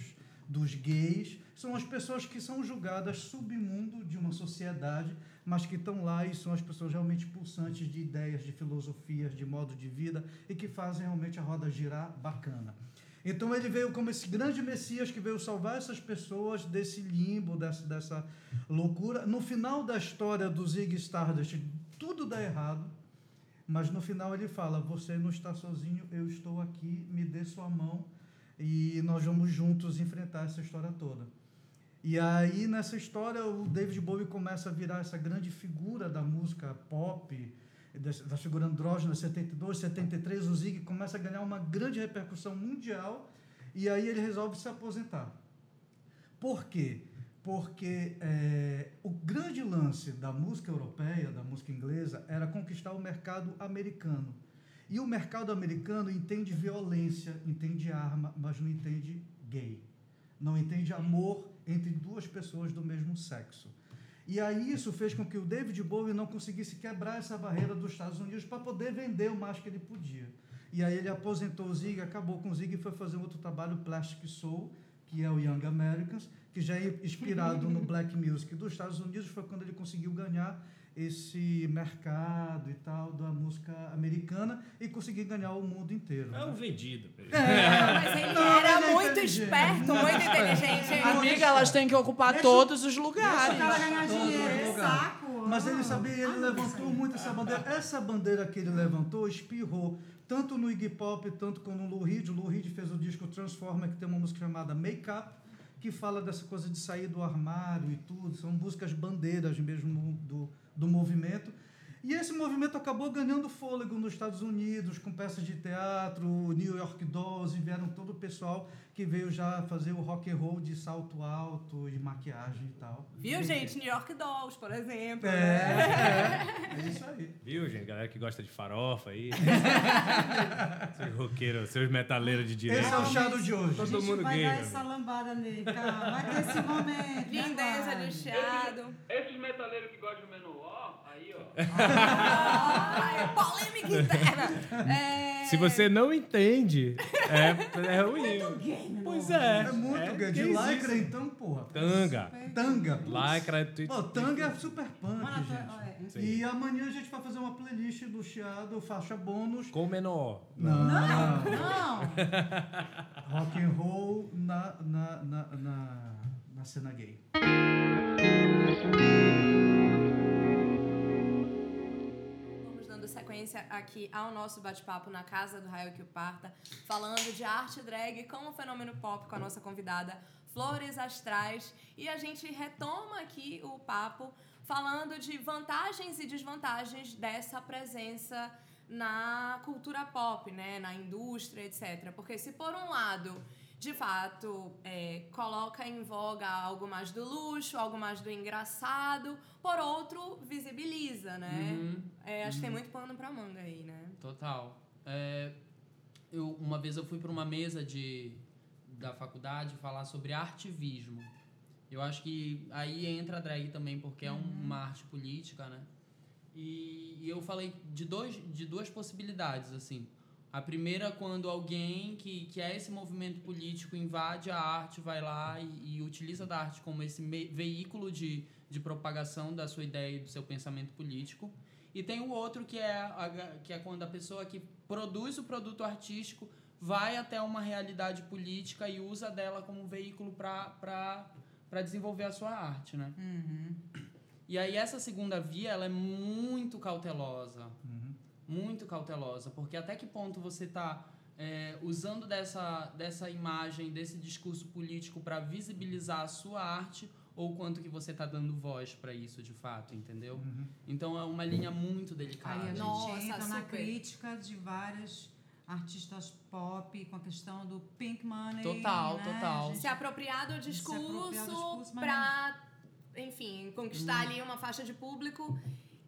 dos gays, são as pessoas que são julgadas submundo de uma sociedade, mas que estão lá e são as pessoas realmente pulsantes de ideias, de filosofias, de modo de vida e que fazem realmente a roda girar bacana. Então ele veio como esse grande Messias que veio salvar essas pessoas desse limbo, dessa, dessa loucura. No final da história do Zig Stardust, tudo dá errado, mas no final ele fala: Você não está sozinho, eu estou aqui, me dê sua mão e nós vamos juntos enfrentar essa história toda. E aí, nessa história, o David Bowie começa a virar essa grande figura da música pop, da figura andrógena, 72, 73, o Zig começa a ganhar uma grande repercussão mundial e aí ele resolve se aposentar. Por quê? Porque é, o grande lance da música europeia, da música inglesa, era conquistar o mercado americano. E o mercado americano entende violência, entende arma, mas não entende gay. Não entende amor entre duas pessoas do mesmo sexo. E aí isso fez com que o David Bowie não conseguisse quebrar essa barreira dos Estados Unidos para poder vender o mais que ele podia. E aí ele aposentou o Zig, acabou com o Zig e foi fazer outro trabalho, Plastic Soul, que é o Young Americans, que já é inspirado no black music dos Estados Unidos, foi quando ele conseguiu ganhar esse mercado e tal da música americana e conseguir ganhar o mundo inteiro. É um vendido. É, mas ele Não, era ele é muito inteligente. esperto, muito inteligente. Amiga, elas têm que ocupar Deixa- todos os lugares. cara ganhar dinheiro, lugar. saco. Mas ele sabia, ele ah, levantou muito essa bandeira. Essa bandeira que ele levantou espirrou tanto no Iggy Pop, tanto como no Lou Reed. O Lou Reed fez o disco Transformer, que tem uma música chamada Make Up, que fala dessa coisa de sair do armário e tudo. São músicas bandeiras mesmo do, do movimento. E esse movimento acabou ganhando fôlego nos Estados Unidos, com peças de teatro, New York Dolls, e vieram todo o pessoal que veio já fazer o rock and roll de salto alto e maquiagem e tal. Viu, gente? New York Dolls, por exemplo. É, né? é, é isso aí. Viu, gente? Galera que gosta de farofa aí. <laughs> seus roqueiros, seus metaleiros de direita. Esse é o chado de hoje. Todo a gente mundo vai gay, dar essa lambada nele, calma. Vai ter esse momento. né, Lindeza vai? do chiado. Esses metaleiros que gostam de Menor, aí, ó. <laughs> Polêmica interna. É... <laughs> Se você não entende, é, é ruim. Gay, meu Pois é. É muito gay. De lycra, então, porra. Tanga. Tanga. putz. Lycra. tu- Pô, tanga é super punk, Mano, gente. é. E amanhã a gente vai fazer uma playlist do Chiado, faixa bônus. Com menor. Não. Não! <laughs> Rock and roll na, na, na, na, na cena gay. Sequência aqui ao nosso bate-papo na casa do Raio que o Parta, falando de arte drag como fenômeno pop com a nossa convidada Flores Astrais. E a gente retoma aqui o papo falando de vantagens e desvantagens dessa presença na cultura pop, né, na indústria, etc. Porque se por um lado de fato, é, coloca em voga algo mais do luxo, algo mais do engraçado, por outro, visibiliza, né? Uhum. É, acho que tem muito pano pra manga aí, né? Total. É, eu, uma vez eu fui para uma mesa de, da faculdade falar sobre artivismo. Eu acho que aí entra a drag também, porque é um- uma arte política, né? E, e eu falei de, dois, de duas possibilidades, assim. A primeira, quando alguém que, que é esse movimento político invade a arte, vai lá e, e utiliza da arte como esse veículo de, de propagação da sua ideia e do seu pensamento político. E tem o outro que é, a- que é quando a pessoa que produz o produto artístico vai até uma realidade política e usa dela como veículo para desenvolver a sua arte, né? Uhum. E aí essa segunda via, ela é muito cautelosa. Muito cautelosa. Porque até que ponto você está usando dessa, dessa imagem, desse discurso político para visibilizar a sua arte ou quanto que você está dando voz para isso de fato, entendeu? Uhum. Então é uma linha muito Aí a delicada. gente Nossa, entra na super. crítica de várias artistas pop com a questão do pink money. Total, né? total. Gente- Se apropriar do discurso, pra, enfim, conquistar ali uma faixa de público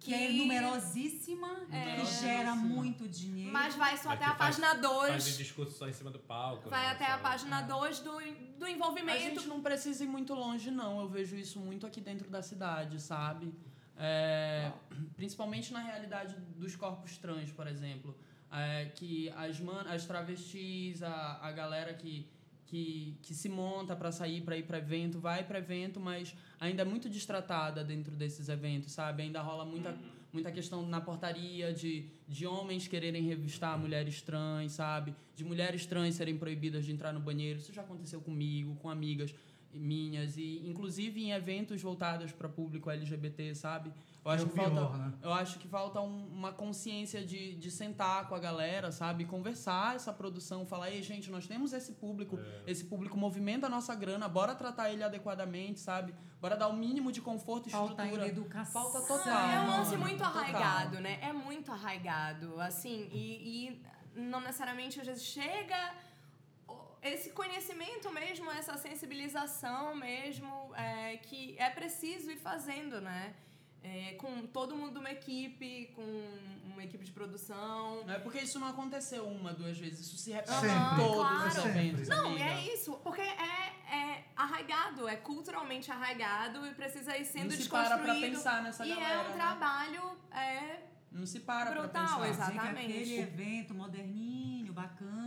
que, que é numerosíssima, que Numerosíssima. gera muito dinheiro. Mas vai só até que a faz- página Fazer 2. discurso só em cima do palco. Vai né, até a sabe? página 2 do, do A envolvimento. gente não precisa ir muito longe, não. Eu vejo isso muito aqui dentro da cidade, sabe? É, principalmente na realidade dos corpos trans, por exemplo. É, que as, man as travestis, a, a galera que, que, que se monta para sair, para ir para evento, vai para evento, mas ainda é muito distratada dentro desses eventos, sabe? Ainda rola muita, muita questão na portaria de, de homens quererem revistar mulheres trans, sabe? De mulheres trans serem proibidas de entrar no banheiro. Isso já aconteceu comigo, com amigas minhas e inclusive em eventos voltados para público LGBT, sabe? Eu acho É que falta, pior, né? eu acho que falta um- uma consciência de, de sentar com a galera, sabe? Conversar essa produção, falar, ei, gente, nós temos esse público, esse público movimenta a nossa grana, bora tratar ele adequadamente, sabe? Bora dar o mínimo de conforto e Falta estrutura. educação. Falta total. É um lance muito total. arraigado, né? É muito arraigado, assim, e, e não necessariamente às vezes chega esse conhecimento mesmo, essa sensibilização mesmo, é, que é preciso ir fazendo, né? É, com todo mundo de uma equipe, com uma equipe de produção. É porque isso não aconteceu uma, duas vezes, isso se repete Sempre. em todos Claro. os eventos. Não, amiga. é isso, porque é, é arraigado, é culturalmente arraigado e precisa ir sendo Não se para desconstruído. pra pensar nessa e galera. é um né? trabalho é, Não se para brutal, pra pensar. Exatamente. aquele evento moderninho, bacana,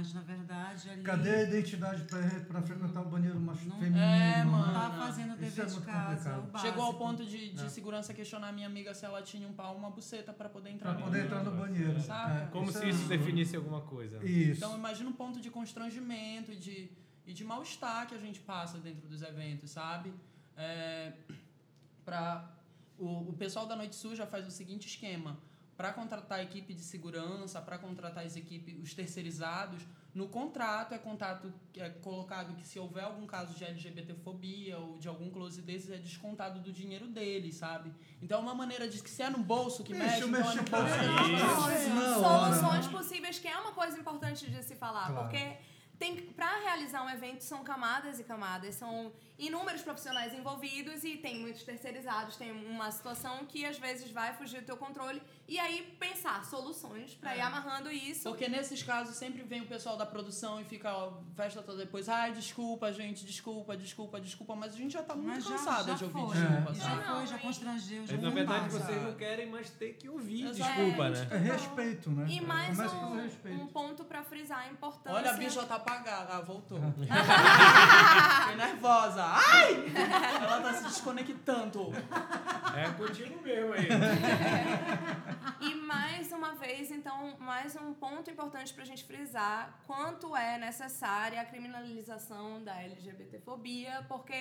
mas na verdade ali Cadê a identidade para frequentar o banheiro macho Não- feminino? É, mano. tá fazendo o Isso dever é de muito casa. Chegou ao ponto de, de É. segurança questionar minha amiga se ela tinha um pau ou uma buceta pra poder entrar Para no poder entrar no banheiro. É, Como se é isso definisse alguma coisa. Isso. Então imagina um ponto de constrangimento e de, e de mal-estar que a gente passa dentro dos eventos, sabe? É, pra, o, o pessoal da Noite Suja faz o seguinte esquema. Para contratar a equipe de segurança, para contratar as equipes, os terceirizados, no contrato é contato é colocado que se houver algum caso de LGBTfobia ou de algum close desses é descontado do dinheiro deles, sabe? Então é uma maneira de que se é no bolso que Bicho, mexe, então é mexe no bolso. soluções possíveis, que é uma coisa importante de se falar, Claro. porque tem para realizar um evento são camadas e camadas, são inúmeros profissionais envolvidos e tem muitos terceirizados, tem uma situação que às vezes vai fugir do teu controle e aí pensar soluções para ir É. amarrando isso. Porque nesses casos sempre vem o pessoal da produção e fica ó, festa toda depois. Ai, desculpa, gente, desculpa, desculpa, desculpa. Mas a gente já tá muito Mas já, cansada já de ouvir foi. desculpa, É. Já? Não, foi, já e- constrangeu, já na verdade, passa. vocês não querem, mas tem que ouvir. Exato. Desculpa, né? É respeito, né? E mais Começa pelo um, um ponto para frisar a importância. Olha, a bicha tá apagada. Ah, voltou. <laughs> Fiquei nervosa. Ai! Ela tá se desconectando. É contigo mesmo aí. <laughs> E mais uma vez, então, mais um ponto importante pra gente frisar quanto é necessária a criminalização da LGBTfobia, porque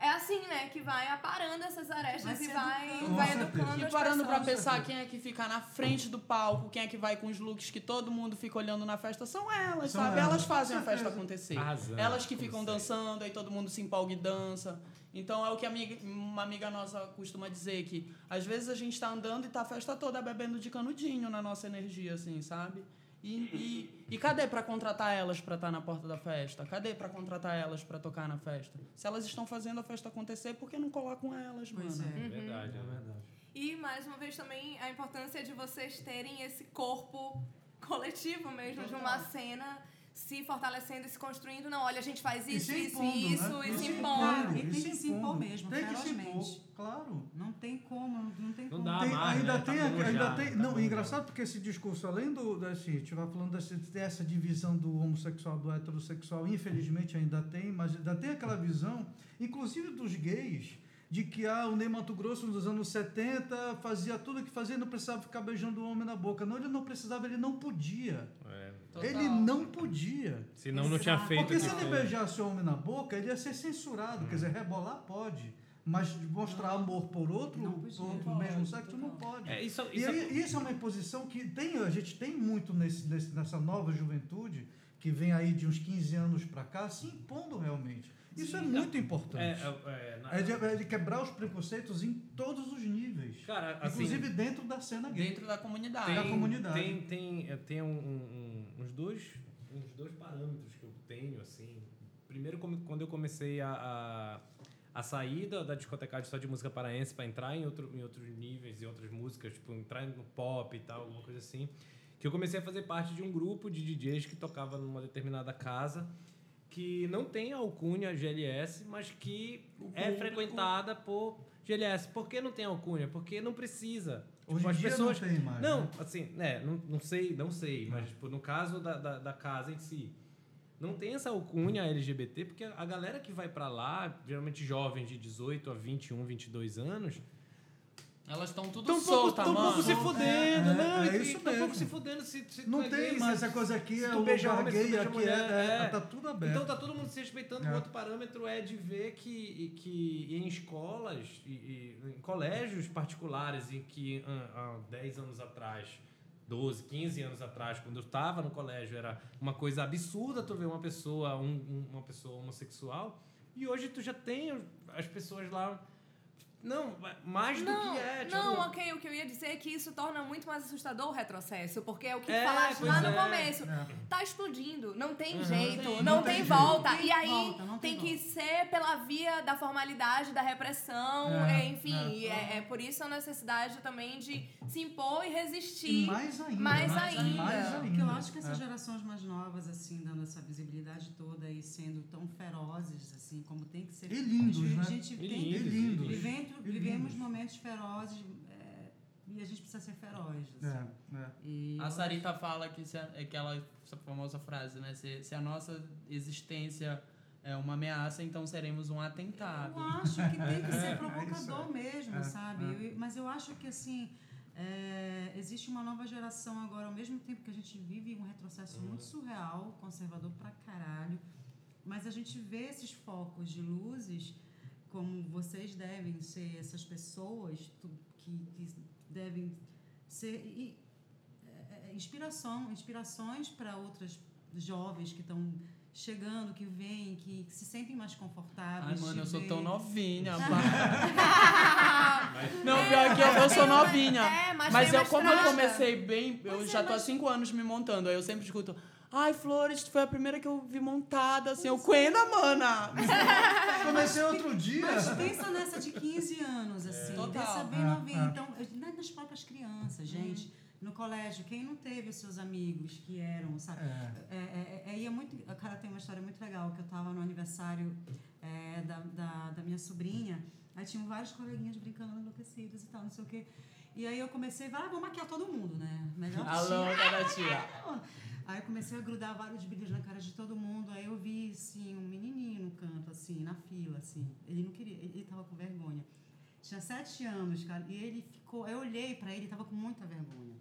é assim, né, que vai aparando essas arestas e vai, educando. vai educando E parando pra pessoas. pensar quem é que fica na frente do palco, quem é que vai com os looks que todo mundo fica olhando na festa, são elas, São sabe? elas, Elas fazem a festa acontecer. Arrasando, Elas que ficam dançando, aí todo mundo se empolga e dança. Então é o que amiga- uma amiga nossa costuma dizer, que às vezes a gente tá andando e tá a festa toda bebendo de canudinho na nossa energia, assim, sabe? E, e, e cadê pra contratar elas pra estar na porta da festa? Cadê pra contratar elas pra tocar na festa? Se elas estão fazendo a festa acontecer, por que não colocam elas, Pois mano? é. Uhum. Verdade, É é verdade. E, mais uma vez, também a importância de vocês terem esse corpo coletivo mesmo, de uma cena se fortalecendo e se construindo. Não, olha, a gente faz E isso, isso impondo, e isso, né? e se se impondo. E tem que se impor mesmo, Tem que se impor, claro. Não tem como, não tem Não como. dá. Tem- mais, ainda né? Tá tem, ainda já, tem. tá não, engraçado porque esse discurso, além do. Assim, a gente vai falando dessa, dessa divisão do homossexual do heterossexual, infelizmente ainda tem, mas ainda tem aquela visão, inclusive dos gays, de que ah, o Ney Mato Grosso nos anos 70 fazia tudo o que fazia e não precisava ficar beijando o homem na boca. Não, ele não precisava, ele não podia. É. Ele não podia. Senão não tinha Exato. feito Porque se ele fez. beijasse o homem na boca, ele ia ser censurado. Quer dizer, rebolar pode. Mas mostrar amor por outro, Não por outro Pode, mesmo sexo, não pode. É, isso, E isso, aí, isso é uma imposição que tem, a gente tem muito nesse, nesse- nessa nova juventude, que vem aí de uns 15 anos para cá, se impondo realmente. Isso é muito é, importante. é, é, na- É de, é de quebrar os preconceitos em todos os níveis. Cara, assim, inclusive dentro da cena gay. Dentro da comunidade. Tem- da comunidade. Tem, tem, é, tem um- um- uns, dois, uns dois parâmetros que eu tenho, assim. Primeiro, quando eu comecei a, a, a sair da, da discotecagem só de música paraense para entrar em, outro, em outros níveis, em outras músicas, tipo, entrar no pop e tal, alguma coisa assim, que eu comecei a fazer parte de um grupo de DJs que tocava numa determinada casa que não tem alcunha GLS, mas que é frequentada por GLS. Por que não tem alcunha? Porque não precisa. Hoje Tipo, as dia pessoas não tem mais. não, né? assim, né, não, não sei, não sei, mas tipo, no caso da, da, da casa em si, não tem essa alcunha LGBT, porque a galera que vai pra lá, geralmente jovens de 18 a 21, 22 anos, Elas estão tudo tão soltas, pouco, tão mano. pouco se fudendo, É, né? é isso Tão pouco mesmo. se fudendo se, se Não é tem gay, mais se- coisa aqui, é o lugar gay, aqui é, é, é. tá tudo aberto. Então tá todo mundo se respeitando. É. O outro parâmetro é de ver que, que em escolas e, e em colégios particulares em que há, há 10 anos atrás, 12, 15 anos atrás, quando eu estava no colégio, era uma coisa absurda tu ver uma pessoa, um- uma pessoa homossexual. E hoje tu já tem as pessoas lá. Não, mais do Não, que é. Tipo, não, ok. O que eu ia dizer é que isso torna muito mais assustador o retrocesso. Porque é o que É, falaste lá no é. começo. É. Tá explodindo. Não tem Uhum. jeito. Sim, não, não tem, tem volta. jeito. E aí Não tem volta, tem, tem que ser pela via da formalidade, da repressão. É, é, enfim, é. e é. é por isso a necessidade também de se impor e E resistir. mais ainda. Mais né? ainda. Mais Porque ainda. eu acho que essas É. gerações mais novas, assim, dando essa visibilidade toda e sendo tão ferozes, assim, como tem que ser. E lindos, a gente, né? A gente E tem lindos, e lindos. Vivendo, Vivemos momentos ferozes é, e a gente precisa ser feroz. Assim. É, é. E A Sarita fala que se a, é aquela essa famosa frase, né? Se, se a nossa existência é uma ameaça, então seremos um atentado. Eu acho que tem que <laughs> ser é provocador mesmo, É, sabe? é. Eu- mas eu acho que, assim, é, existe uma nova geração agora, ao mesmo tempo que a gente vive um retrocesso muito surreal, conservador pra caralho, mas a gente vê esses focos de luzes como vocês devem ser essas pessoas que, que devem ser e, é, é, inspiração, inspirações para outras jovens que estão chegando, que vêm, que, se sentem mais Ai, confortáveis. mano, de eu sou tão novinha. <laughs> <laughs> Não, pior que eu, eu sou novinha. É, mas, Mas tem eu, como eu comecei bem, eu é, já tô há cinco anos me montando. Aí eu sempre escuto, ai, Flores, tu foi a primeira que eu vi montada, assim. Eu, Quenda, mana! <laughs> Comecei outro dia. Mas pensa nessa de 15 anos, assim. Total. Dessa bem É, novinha. é. Então, eu- na- nas próprias crianças, gente. No colégio, quem não teve os seus amigos que eram, sabe? É. É, é, é, e é muito, cara, tem uma história muito legal, que eu tava no aniversário é, da, da, da minha sobrinha, aí tinham vários coleguinhas brincando, enlouquecidos e tal, não sei o quê. E aí eu comecei, vai, vamos maquiar todo mundo, né? Melhor A tia. louca da tia. Aí eu comecei a grudar vários brilhos na cara de todo mundo. Aí eu vi, assim, um menininho no canto, assim, na fila, assim. Ele não queria, ele, tava com vergonha. Tinha sete anos, cara, e ele ficou. Eu olhei pra ele, tava com muita vergonha.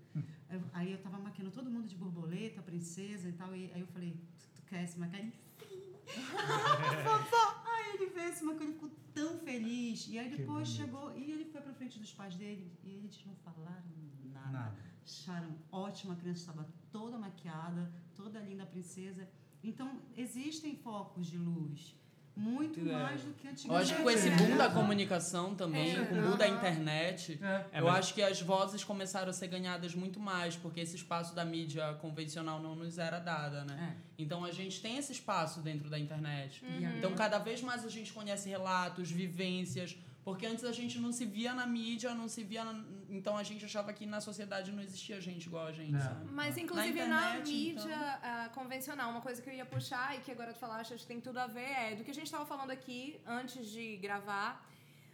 Aí eu- Aí eu tava maquiando todo mundo de borboleta, princesa e tal. E aí eu falei, tu, tu quer se maquiar? Ele, sim! <laughs> Aí ele veio se maquiando, ele ficou tão feliz. E aí depois chegou, e ele foi pra frente dos pais dele, e eles não falaram nada Nada. acharam ótima, criança estava toda maquiada, toda linda princesa. Então, existem focos de luz muito É. mais do que Eu antigamente. acho que com esse boom da comunicação também, É. com o boom da internet, É. É, eu acho que as vozes começaram a ser ganhadas muito mais, porque esse espaço da mídia convencional não nos era dada, né? É. Então a gente tem esse espaço dentro da internet. Aí- Então cada vez mais a gente conhece relatos, vivências, porque antes a gente não se via na mídia, não se via. Na- Então a gente achava que na sociedade não existia gente igual a gente, É. sabe? Mas, inclusive, na, internet, mídia então. ah, convencional, uma coisa que eu ia puxar e que agora tu falaste, acho que tem tudo a ver, é do que a gente estava falando aqui antes de gravar,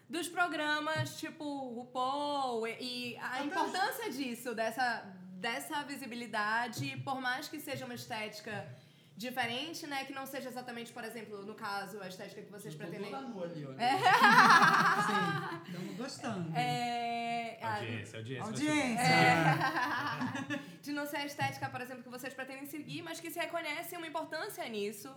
dos programas tipo RuPaul e, e a Até importância disso, dessa, dessa visibilidade, por mais que seja uma estética diferente, né? Que não seja exatamente, por exemplo, no caso, a estética que vocês pretendem. nua ali, olha. Sim, estamos gostando. É, a- Audiência, audiência. Audiência. É. <laughs> de não ser a estética, por exemplo, que vocês pretendem seguir, mas que se reconhece uma importância nisso.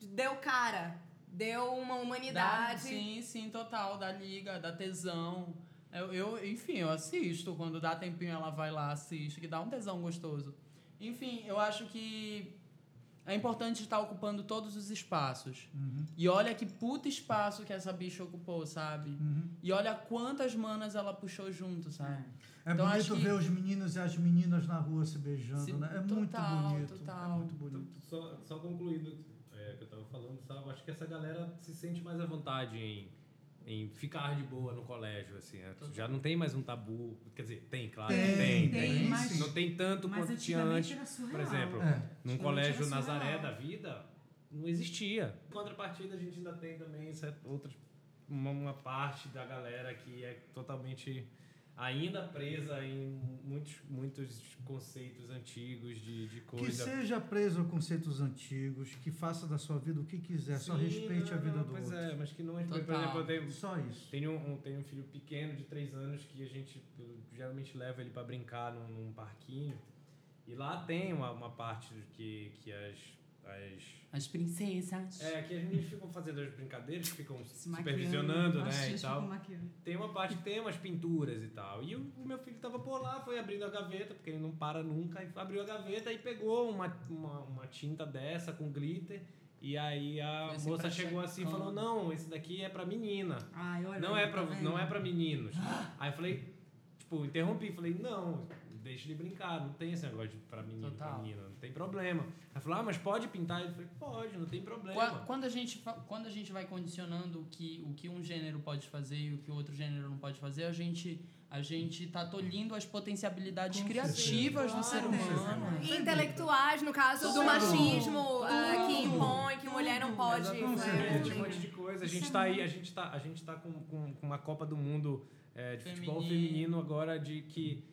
Deu cara, deu uma Da, humanidade. sim, sim, total. Da liga, da tesão. Eu, eu, enfim, eu assisto. Quando dá tempinho, ela vai lá, assiste, que dá um tesão gostoso. Enfim, eu acho que é importante estar ocupando todos os espaços. Uhum, E olha que puta espaço que essa bicha ocupou, sabe? uhum. E olha quantas manas ela puxou junto, sabe? É Então, acho bonito que- ver os meninos e as meninas na rua se beijando, Se- né? É muito total, bonito. total. É muito bonito. Só, só concluindo é, que eu tava falando, sabe? Acho que essa galera se sente mais à vontade em, em ficar de boa no colégio, assim. né? Já não tem mais um tabu. Quer dizer, tem, claro. Tem, tem. tem, mas- Não tem tanto Mas quanto tinha antes. Por exemplo, É. num colégio. Nazaré da vida, não existia. Em contrapartida, a gente ainda tem também essa outra, uma, uma parte da galera que é totalmente ainda presa em muitos, muitos conceitos antigos de, de Que coisa. seja preso a conceitos antigos, que faça da sua vida o que quiser, só Sim, respeite não, a vida não, do pois outro. é, mas que não é. Por exemplo, eu tenho, Só isso. tenho, um, tenho um filho pequeno de 3 anos que a gente geralmente leva ele para brincar num, num parquinho. E lá tem uma, uma parte que, que as, as As princesas. É, que as meninas ficam fazendo as brincadeiras, ficam Se supervisionando, né, e tal. Tem uma parte que tem umas pinturas e tal. E o, meu filho tava por lá, foi abrindo a gaveta, porque ele não para nunca, e abriu a gaveta e pegou uma, uma, uma tinta dessa com glitter. E aí a Esse moça chegou assim e falou, não, esse daqui é pra menina. Ai, olha Não é pra, tá vendo? não é pra meninos. <gasps> Aí eu falei, tipo, interrompi, falei, não, deixa ele brincar, não tem esse negócio de pra menino, pra Total. menina, não tem problema. Aí falou, ah, mas pode pintar? Eu falei, pode, não tem problema. Qua- Quando a, gente, quando a gente vai condicionando o que, o que um gênero pode fazer e o que o outro gênero não pode fazer, a gente, a gente tá tolhindo as potencialidades Com criativas do ser humano. E intelectuais, no caso do Tudo. machismo, ah, que impõe que mulher não pode. Exatamente. um monte de coisa. A gente tá aí, a gente tá, a gente tá com, com, com uma Copa do Mundo é, de futebol Feminino. feminino agora de que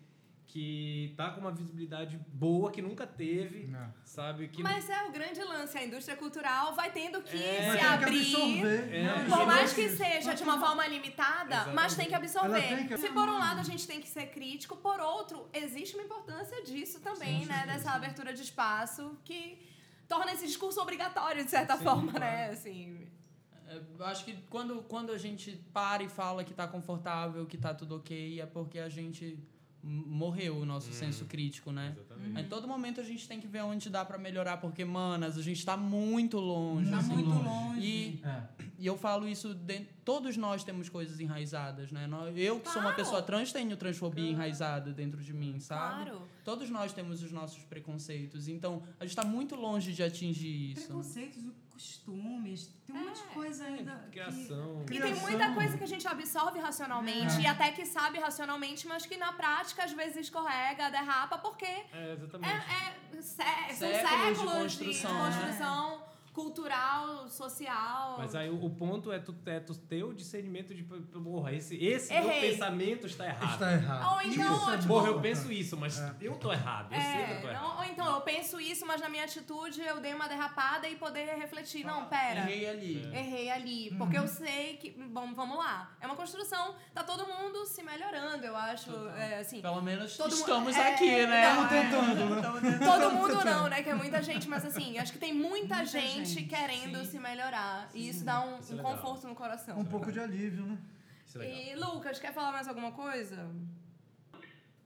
que tá com uma visibilidade boa que nunca teve, Não. sabe? Que Mas é o grande lance, a indústria cultural vai tendo que É. se que abrir. absorver. É. né? Por mais que seja de uma forma limitada, mas tem que absorver. Que- Se por um lado a gente tem que ser crítico, por outro, existe uma importância disso também, né? Dessa abertura de espaço que torna esse discurso obrigatório, de certa Sim, forma, claro. né? Assim, É, Eu acho que quando, quando a gente para e fala que tá confortável, que tá tudo ok, é porque a gente morreu o nosso senso crítico, né? Exatamente. Em todo momento a gente tem que ver onde dá pra melhorar, porque, manas, a gente tá muito longe. Tá assim. muito longe. E, É. e eu falo isso, de, todos nós temos coisas enraizadas, né? Eu, que sou uma Claro. pessoa trans, tenho transfobia enraizada dentro de mim, sabe? claro. Todos nós temos os nossos preconceitos. Então, a gente tá muito longe de atingir isso. Preconceitos, costumes, tem um monte de coisa ainda. que- Criação. E tem muita coisa que a gente absorve racionalmente É. e até que sabe racionalmente, mas que na prática às vezes escorrega, derrapa, porque É, exatamente. é, é, sé- são Séculos de séculos de construção, construção, né? Cultural, social. Mas aí o, o ponto é tu, é tu ter o discernimento de, porra, esse, esse meu pensamento está errado. Está errado. Ou então, Isso é tipo, Porra, eu penso isso, mas É. eu tô errado. Eu sei que eu tô É, errado. não- ou então, eu penso isso, mas na minha atitude eu dei uma derrapada e poder refletir. Não, pera. Errei ali. Errei ali, porque eu sei que. Bom, vamos lá. É uma construção, tá todo mundo se melhorando, eu acho. É, assim, Pelo menos Todo mu- estamos é, aqui, né? é. Tentando, né? todo mundo não, né? Que é muita gente, mas assim, acho que tem muita, Muita gente, gente, querendo sim. se melhorar. E isso dá um, Isso é um conforto no coração. Um pouco de alívio, né? Isso é legal. E Lucas, quer falar mais alguma coisa?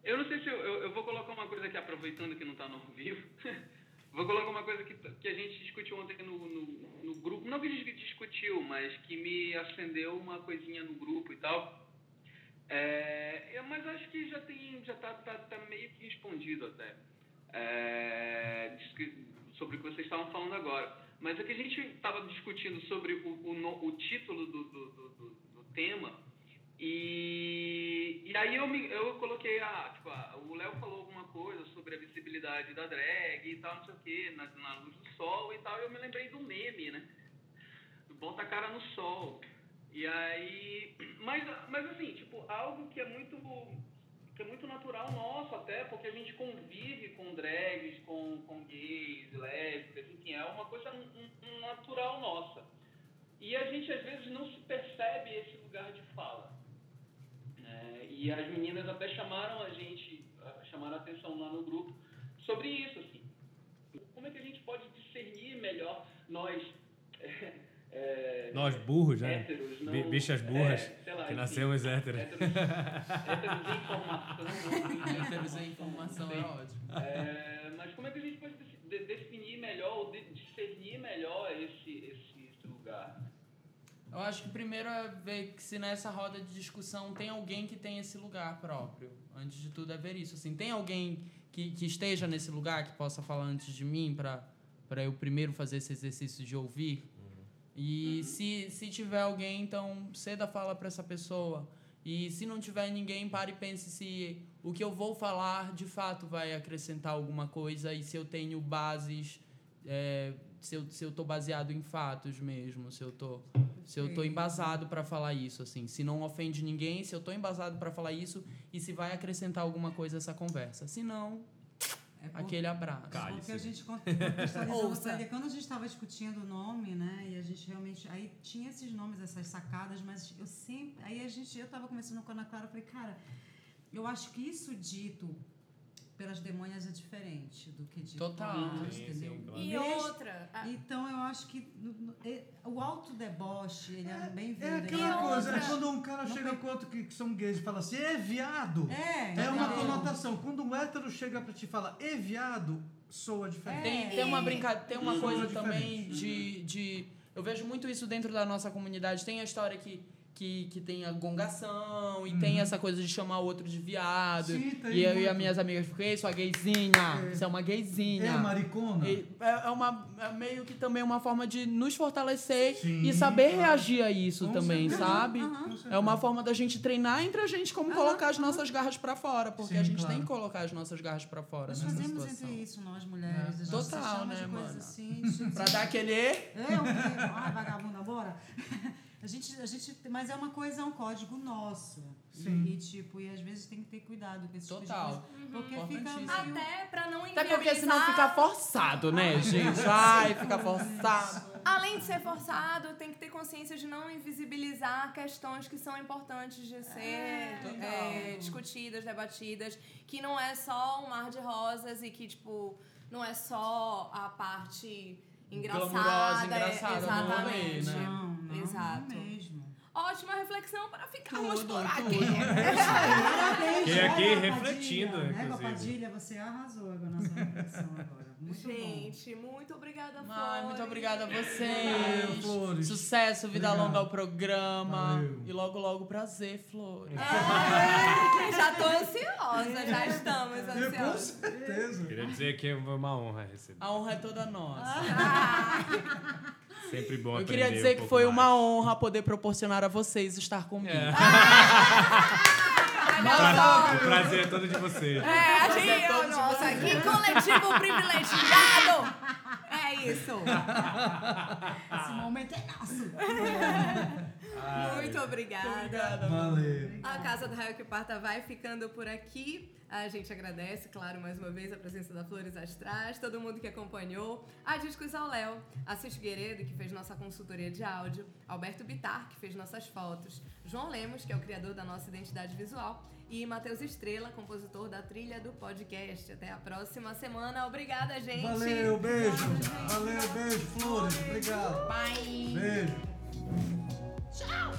Eu não sei se eu, eu, eu vou colocar uma coisa aqui, aproveitando que não está no vivo. <laughs> vou colocar uma coisa que, que a gente discutiu ontem no, no, no grupo. Não que a gente discutiu, mas que me acendeu uma coisinha no grupo e tal. É, eu- mas acho que já tem, já tá, tá, tá meio que respondido até. É, sobre o que vocês estavam falando agora. Mas é que a gente estava discutindo sobre o, o, o título do, do, do, do- tema. E, e aí eu, me, eu coloquei, ah, tipo, ah, o Léo falou alguma coisa sobre a visibilidade da drag e tal, não sei o quê, na, na luz do sol e tal, e eu me lembrei do meme, né? Bota a cara no sol. E aí. Mas, mas assim, tipo, algo que é muito. Que é muito natural nosso até, porque a gente convive com drags, com, com gays, lésbicas, enfim, é uma coisa um- um natural nossa. E a gente às vezes não se percebe esse lugar de fala. né? e as meninas até chamaram a gente, ah, chamaram a atenção lá no grupo sobre isso, assim. Como é que a gente pode discernir melhor nós, é, <laughs> Nós burros, né? héteros, não, Bi- Bichas burras, é, sei lá, que enfim, nascemos héteros. héteros, héteros em formação, <laughs> não, Héteros em informação é ótimo. é, mas como é que a gente pode de- de- definir melhor ou de- discernir melhor esse, esse, esse lugar? Eu acho que primeiro é ver que se nessa roda de discussão tem alguém que tem esse lugar próprio. Antes de tudo é ver isso. Assim, tem alguém que, que esteja nesse lugar que possa falar antes de mim para eu primeiro fazer esse exercício de ouvir? E se, se tiver alguém, então ceda a fala para essa pessoa. E se não tiver ninguém, pare e pense se o que eu vou falar de fato vai acrescentar alguma coisa e se eu tenho bases é, se, eu, se eu tô baseado em fatos mesmo, se eu tô, se eu tô embasado para falar isso, assim. Se não ofende ninguém, se eu tô embasado para falar isso e se vai acrescentar alguma coisa essa conversa. Se não, É por- aquele abraço. Cálice. Porque a gente con- contextualizando Ouça. pra ele, quando a gente estava discutindo o nome, né, e a gente realmente aí tinha esses nomes, essas sacadas, mas eu sempre, aí a gente, eu estava conversando com a Ana Clara, eu falei, cara, eu acho que isso dito pelas demônias é diferente do que dito Total. Sim, entendeu? sim, claro. E Mesmo- outra. a- Então eu acho que no- no- o autodeboche, ele é, bem-vindo. É ele aquela coisa, é quando um cara Não chega foi- com outro que, que são gays e fala assim, é viado. É, É uma conotação. Quando um hétero chega pra te falar, é viado, soa diferente. Tem, tem uma brinca... tem uma Soa coisa diferente. também de, de. Eu vejo muito isso dentro da nossa comunidade. Tem a história que, que, que tem a gongação e tem essa coisa de chamar o outro de viado. Sim, e eu e muito. as minhas amigas ficam, ei, sua gayzinha. Você é uma É gayzinha. maricona. E É é uma, é meio que também uma forma de nos fortalecer Sim, e saber claro. reagir a isso Com também, certeza. sabe? Certeza. É uma forma da gente treinar entre a gente como colocar as nossas garras pra fora, porque Sim, a gente claro. tem que colocar as nossas garras pra fora Nós nessa fazemos situação. entre isso, nós mulheres. A gente Total, né, mana? assim. <laughs> Pra dar aquele Eu, ai, vagabunda, bora. <laughs> A gente, a gente, mas é uma coisa, é um código nosso. Sim. E, e, tipo, e às vezes tem que ter cuidado com esse tipo de Total. coisa. Porque fica Importantíssimo. meio... Até pra não Até porque senão fica forçado, né, gente? <laughs> Ai, fica forçado. Além de ser forçado, tem que ter consciência de não invisibilizar questões que são importantes de ser total. é, discutidas, debatidas, que não é só um mar de rosas e que, tipo, não é só a parte engraçada. Glamurosa, é- engraçada rolê, exatamente. né? Não, não, Exato. não mesmo. Ótima reflexão para ficarmos Tudo, por aqui. <laughs> Parabéns, Fiquei aqui refletindo, Padilha. Égua inclusive. Padilha, você arrasou agora na sua reflexão agora. Muito bom. Gente, muito obrigada, Flores. Ai, muito obrigada a Valeu, vocês. Flores. Sucesso, vida Obrigado. longa ao programa. Valeu. E logo, logo, prazer, Flores. Ai, <laughs> já tô ansiosa, já estamos Com ansiosos. certeza. Queria dizer que foi uma honra receber. A honra é toda nossa. Sempre bom Eu queria dizer um que foi mais. uma honra poder proporcionar a vocês estar comigo. É. Olha <laughs> só. O prazer é todo de vocês. É, a gente, todos de nossa, vocês. que coletivo privilegiado! É isso. Esse momento é nosso. <laughs> Muito obrigada. Obrigada. Valeu. A Casa do Raio que Parta vai ficando por aqui. A gente agradece, claro, mais uma vez a presença da Flores Astrais, todo mundo que acompanhou, a Discos ao Léo, a Cis Figueiredo, que fez nossa consultoria de áudio, Alberto Bitar, que fez nossas fotos, João Lemos, que é o criador da nossa identidade visual, e Matheus Estrela, compositor da trilha do podcast. Até a próxima semana. Obrigada, gente! Valeu, beijo. Valeu, beijo, Flores. Obrigado. Bye. Beijo. Tchau!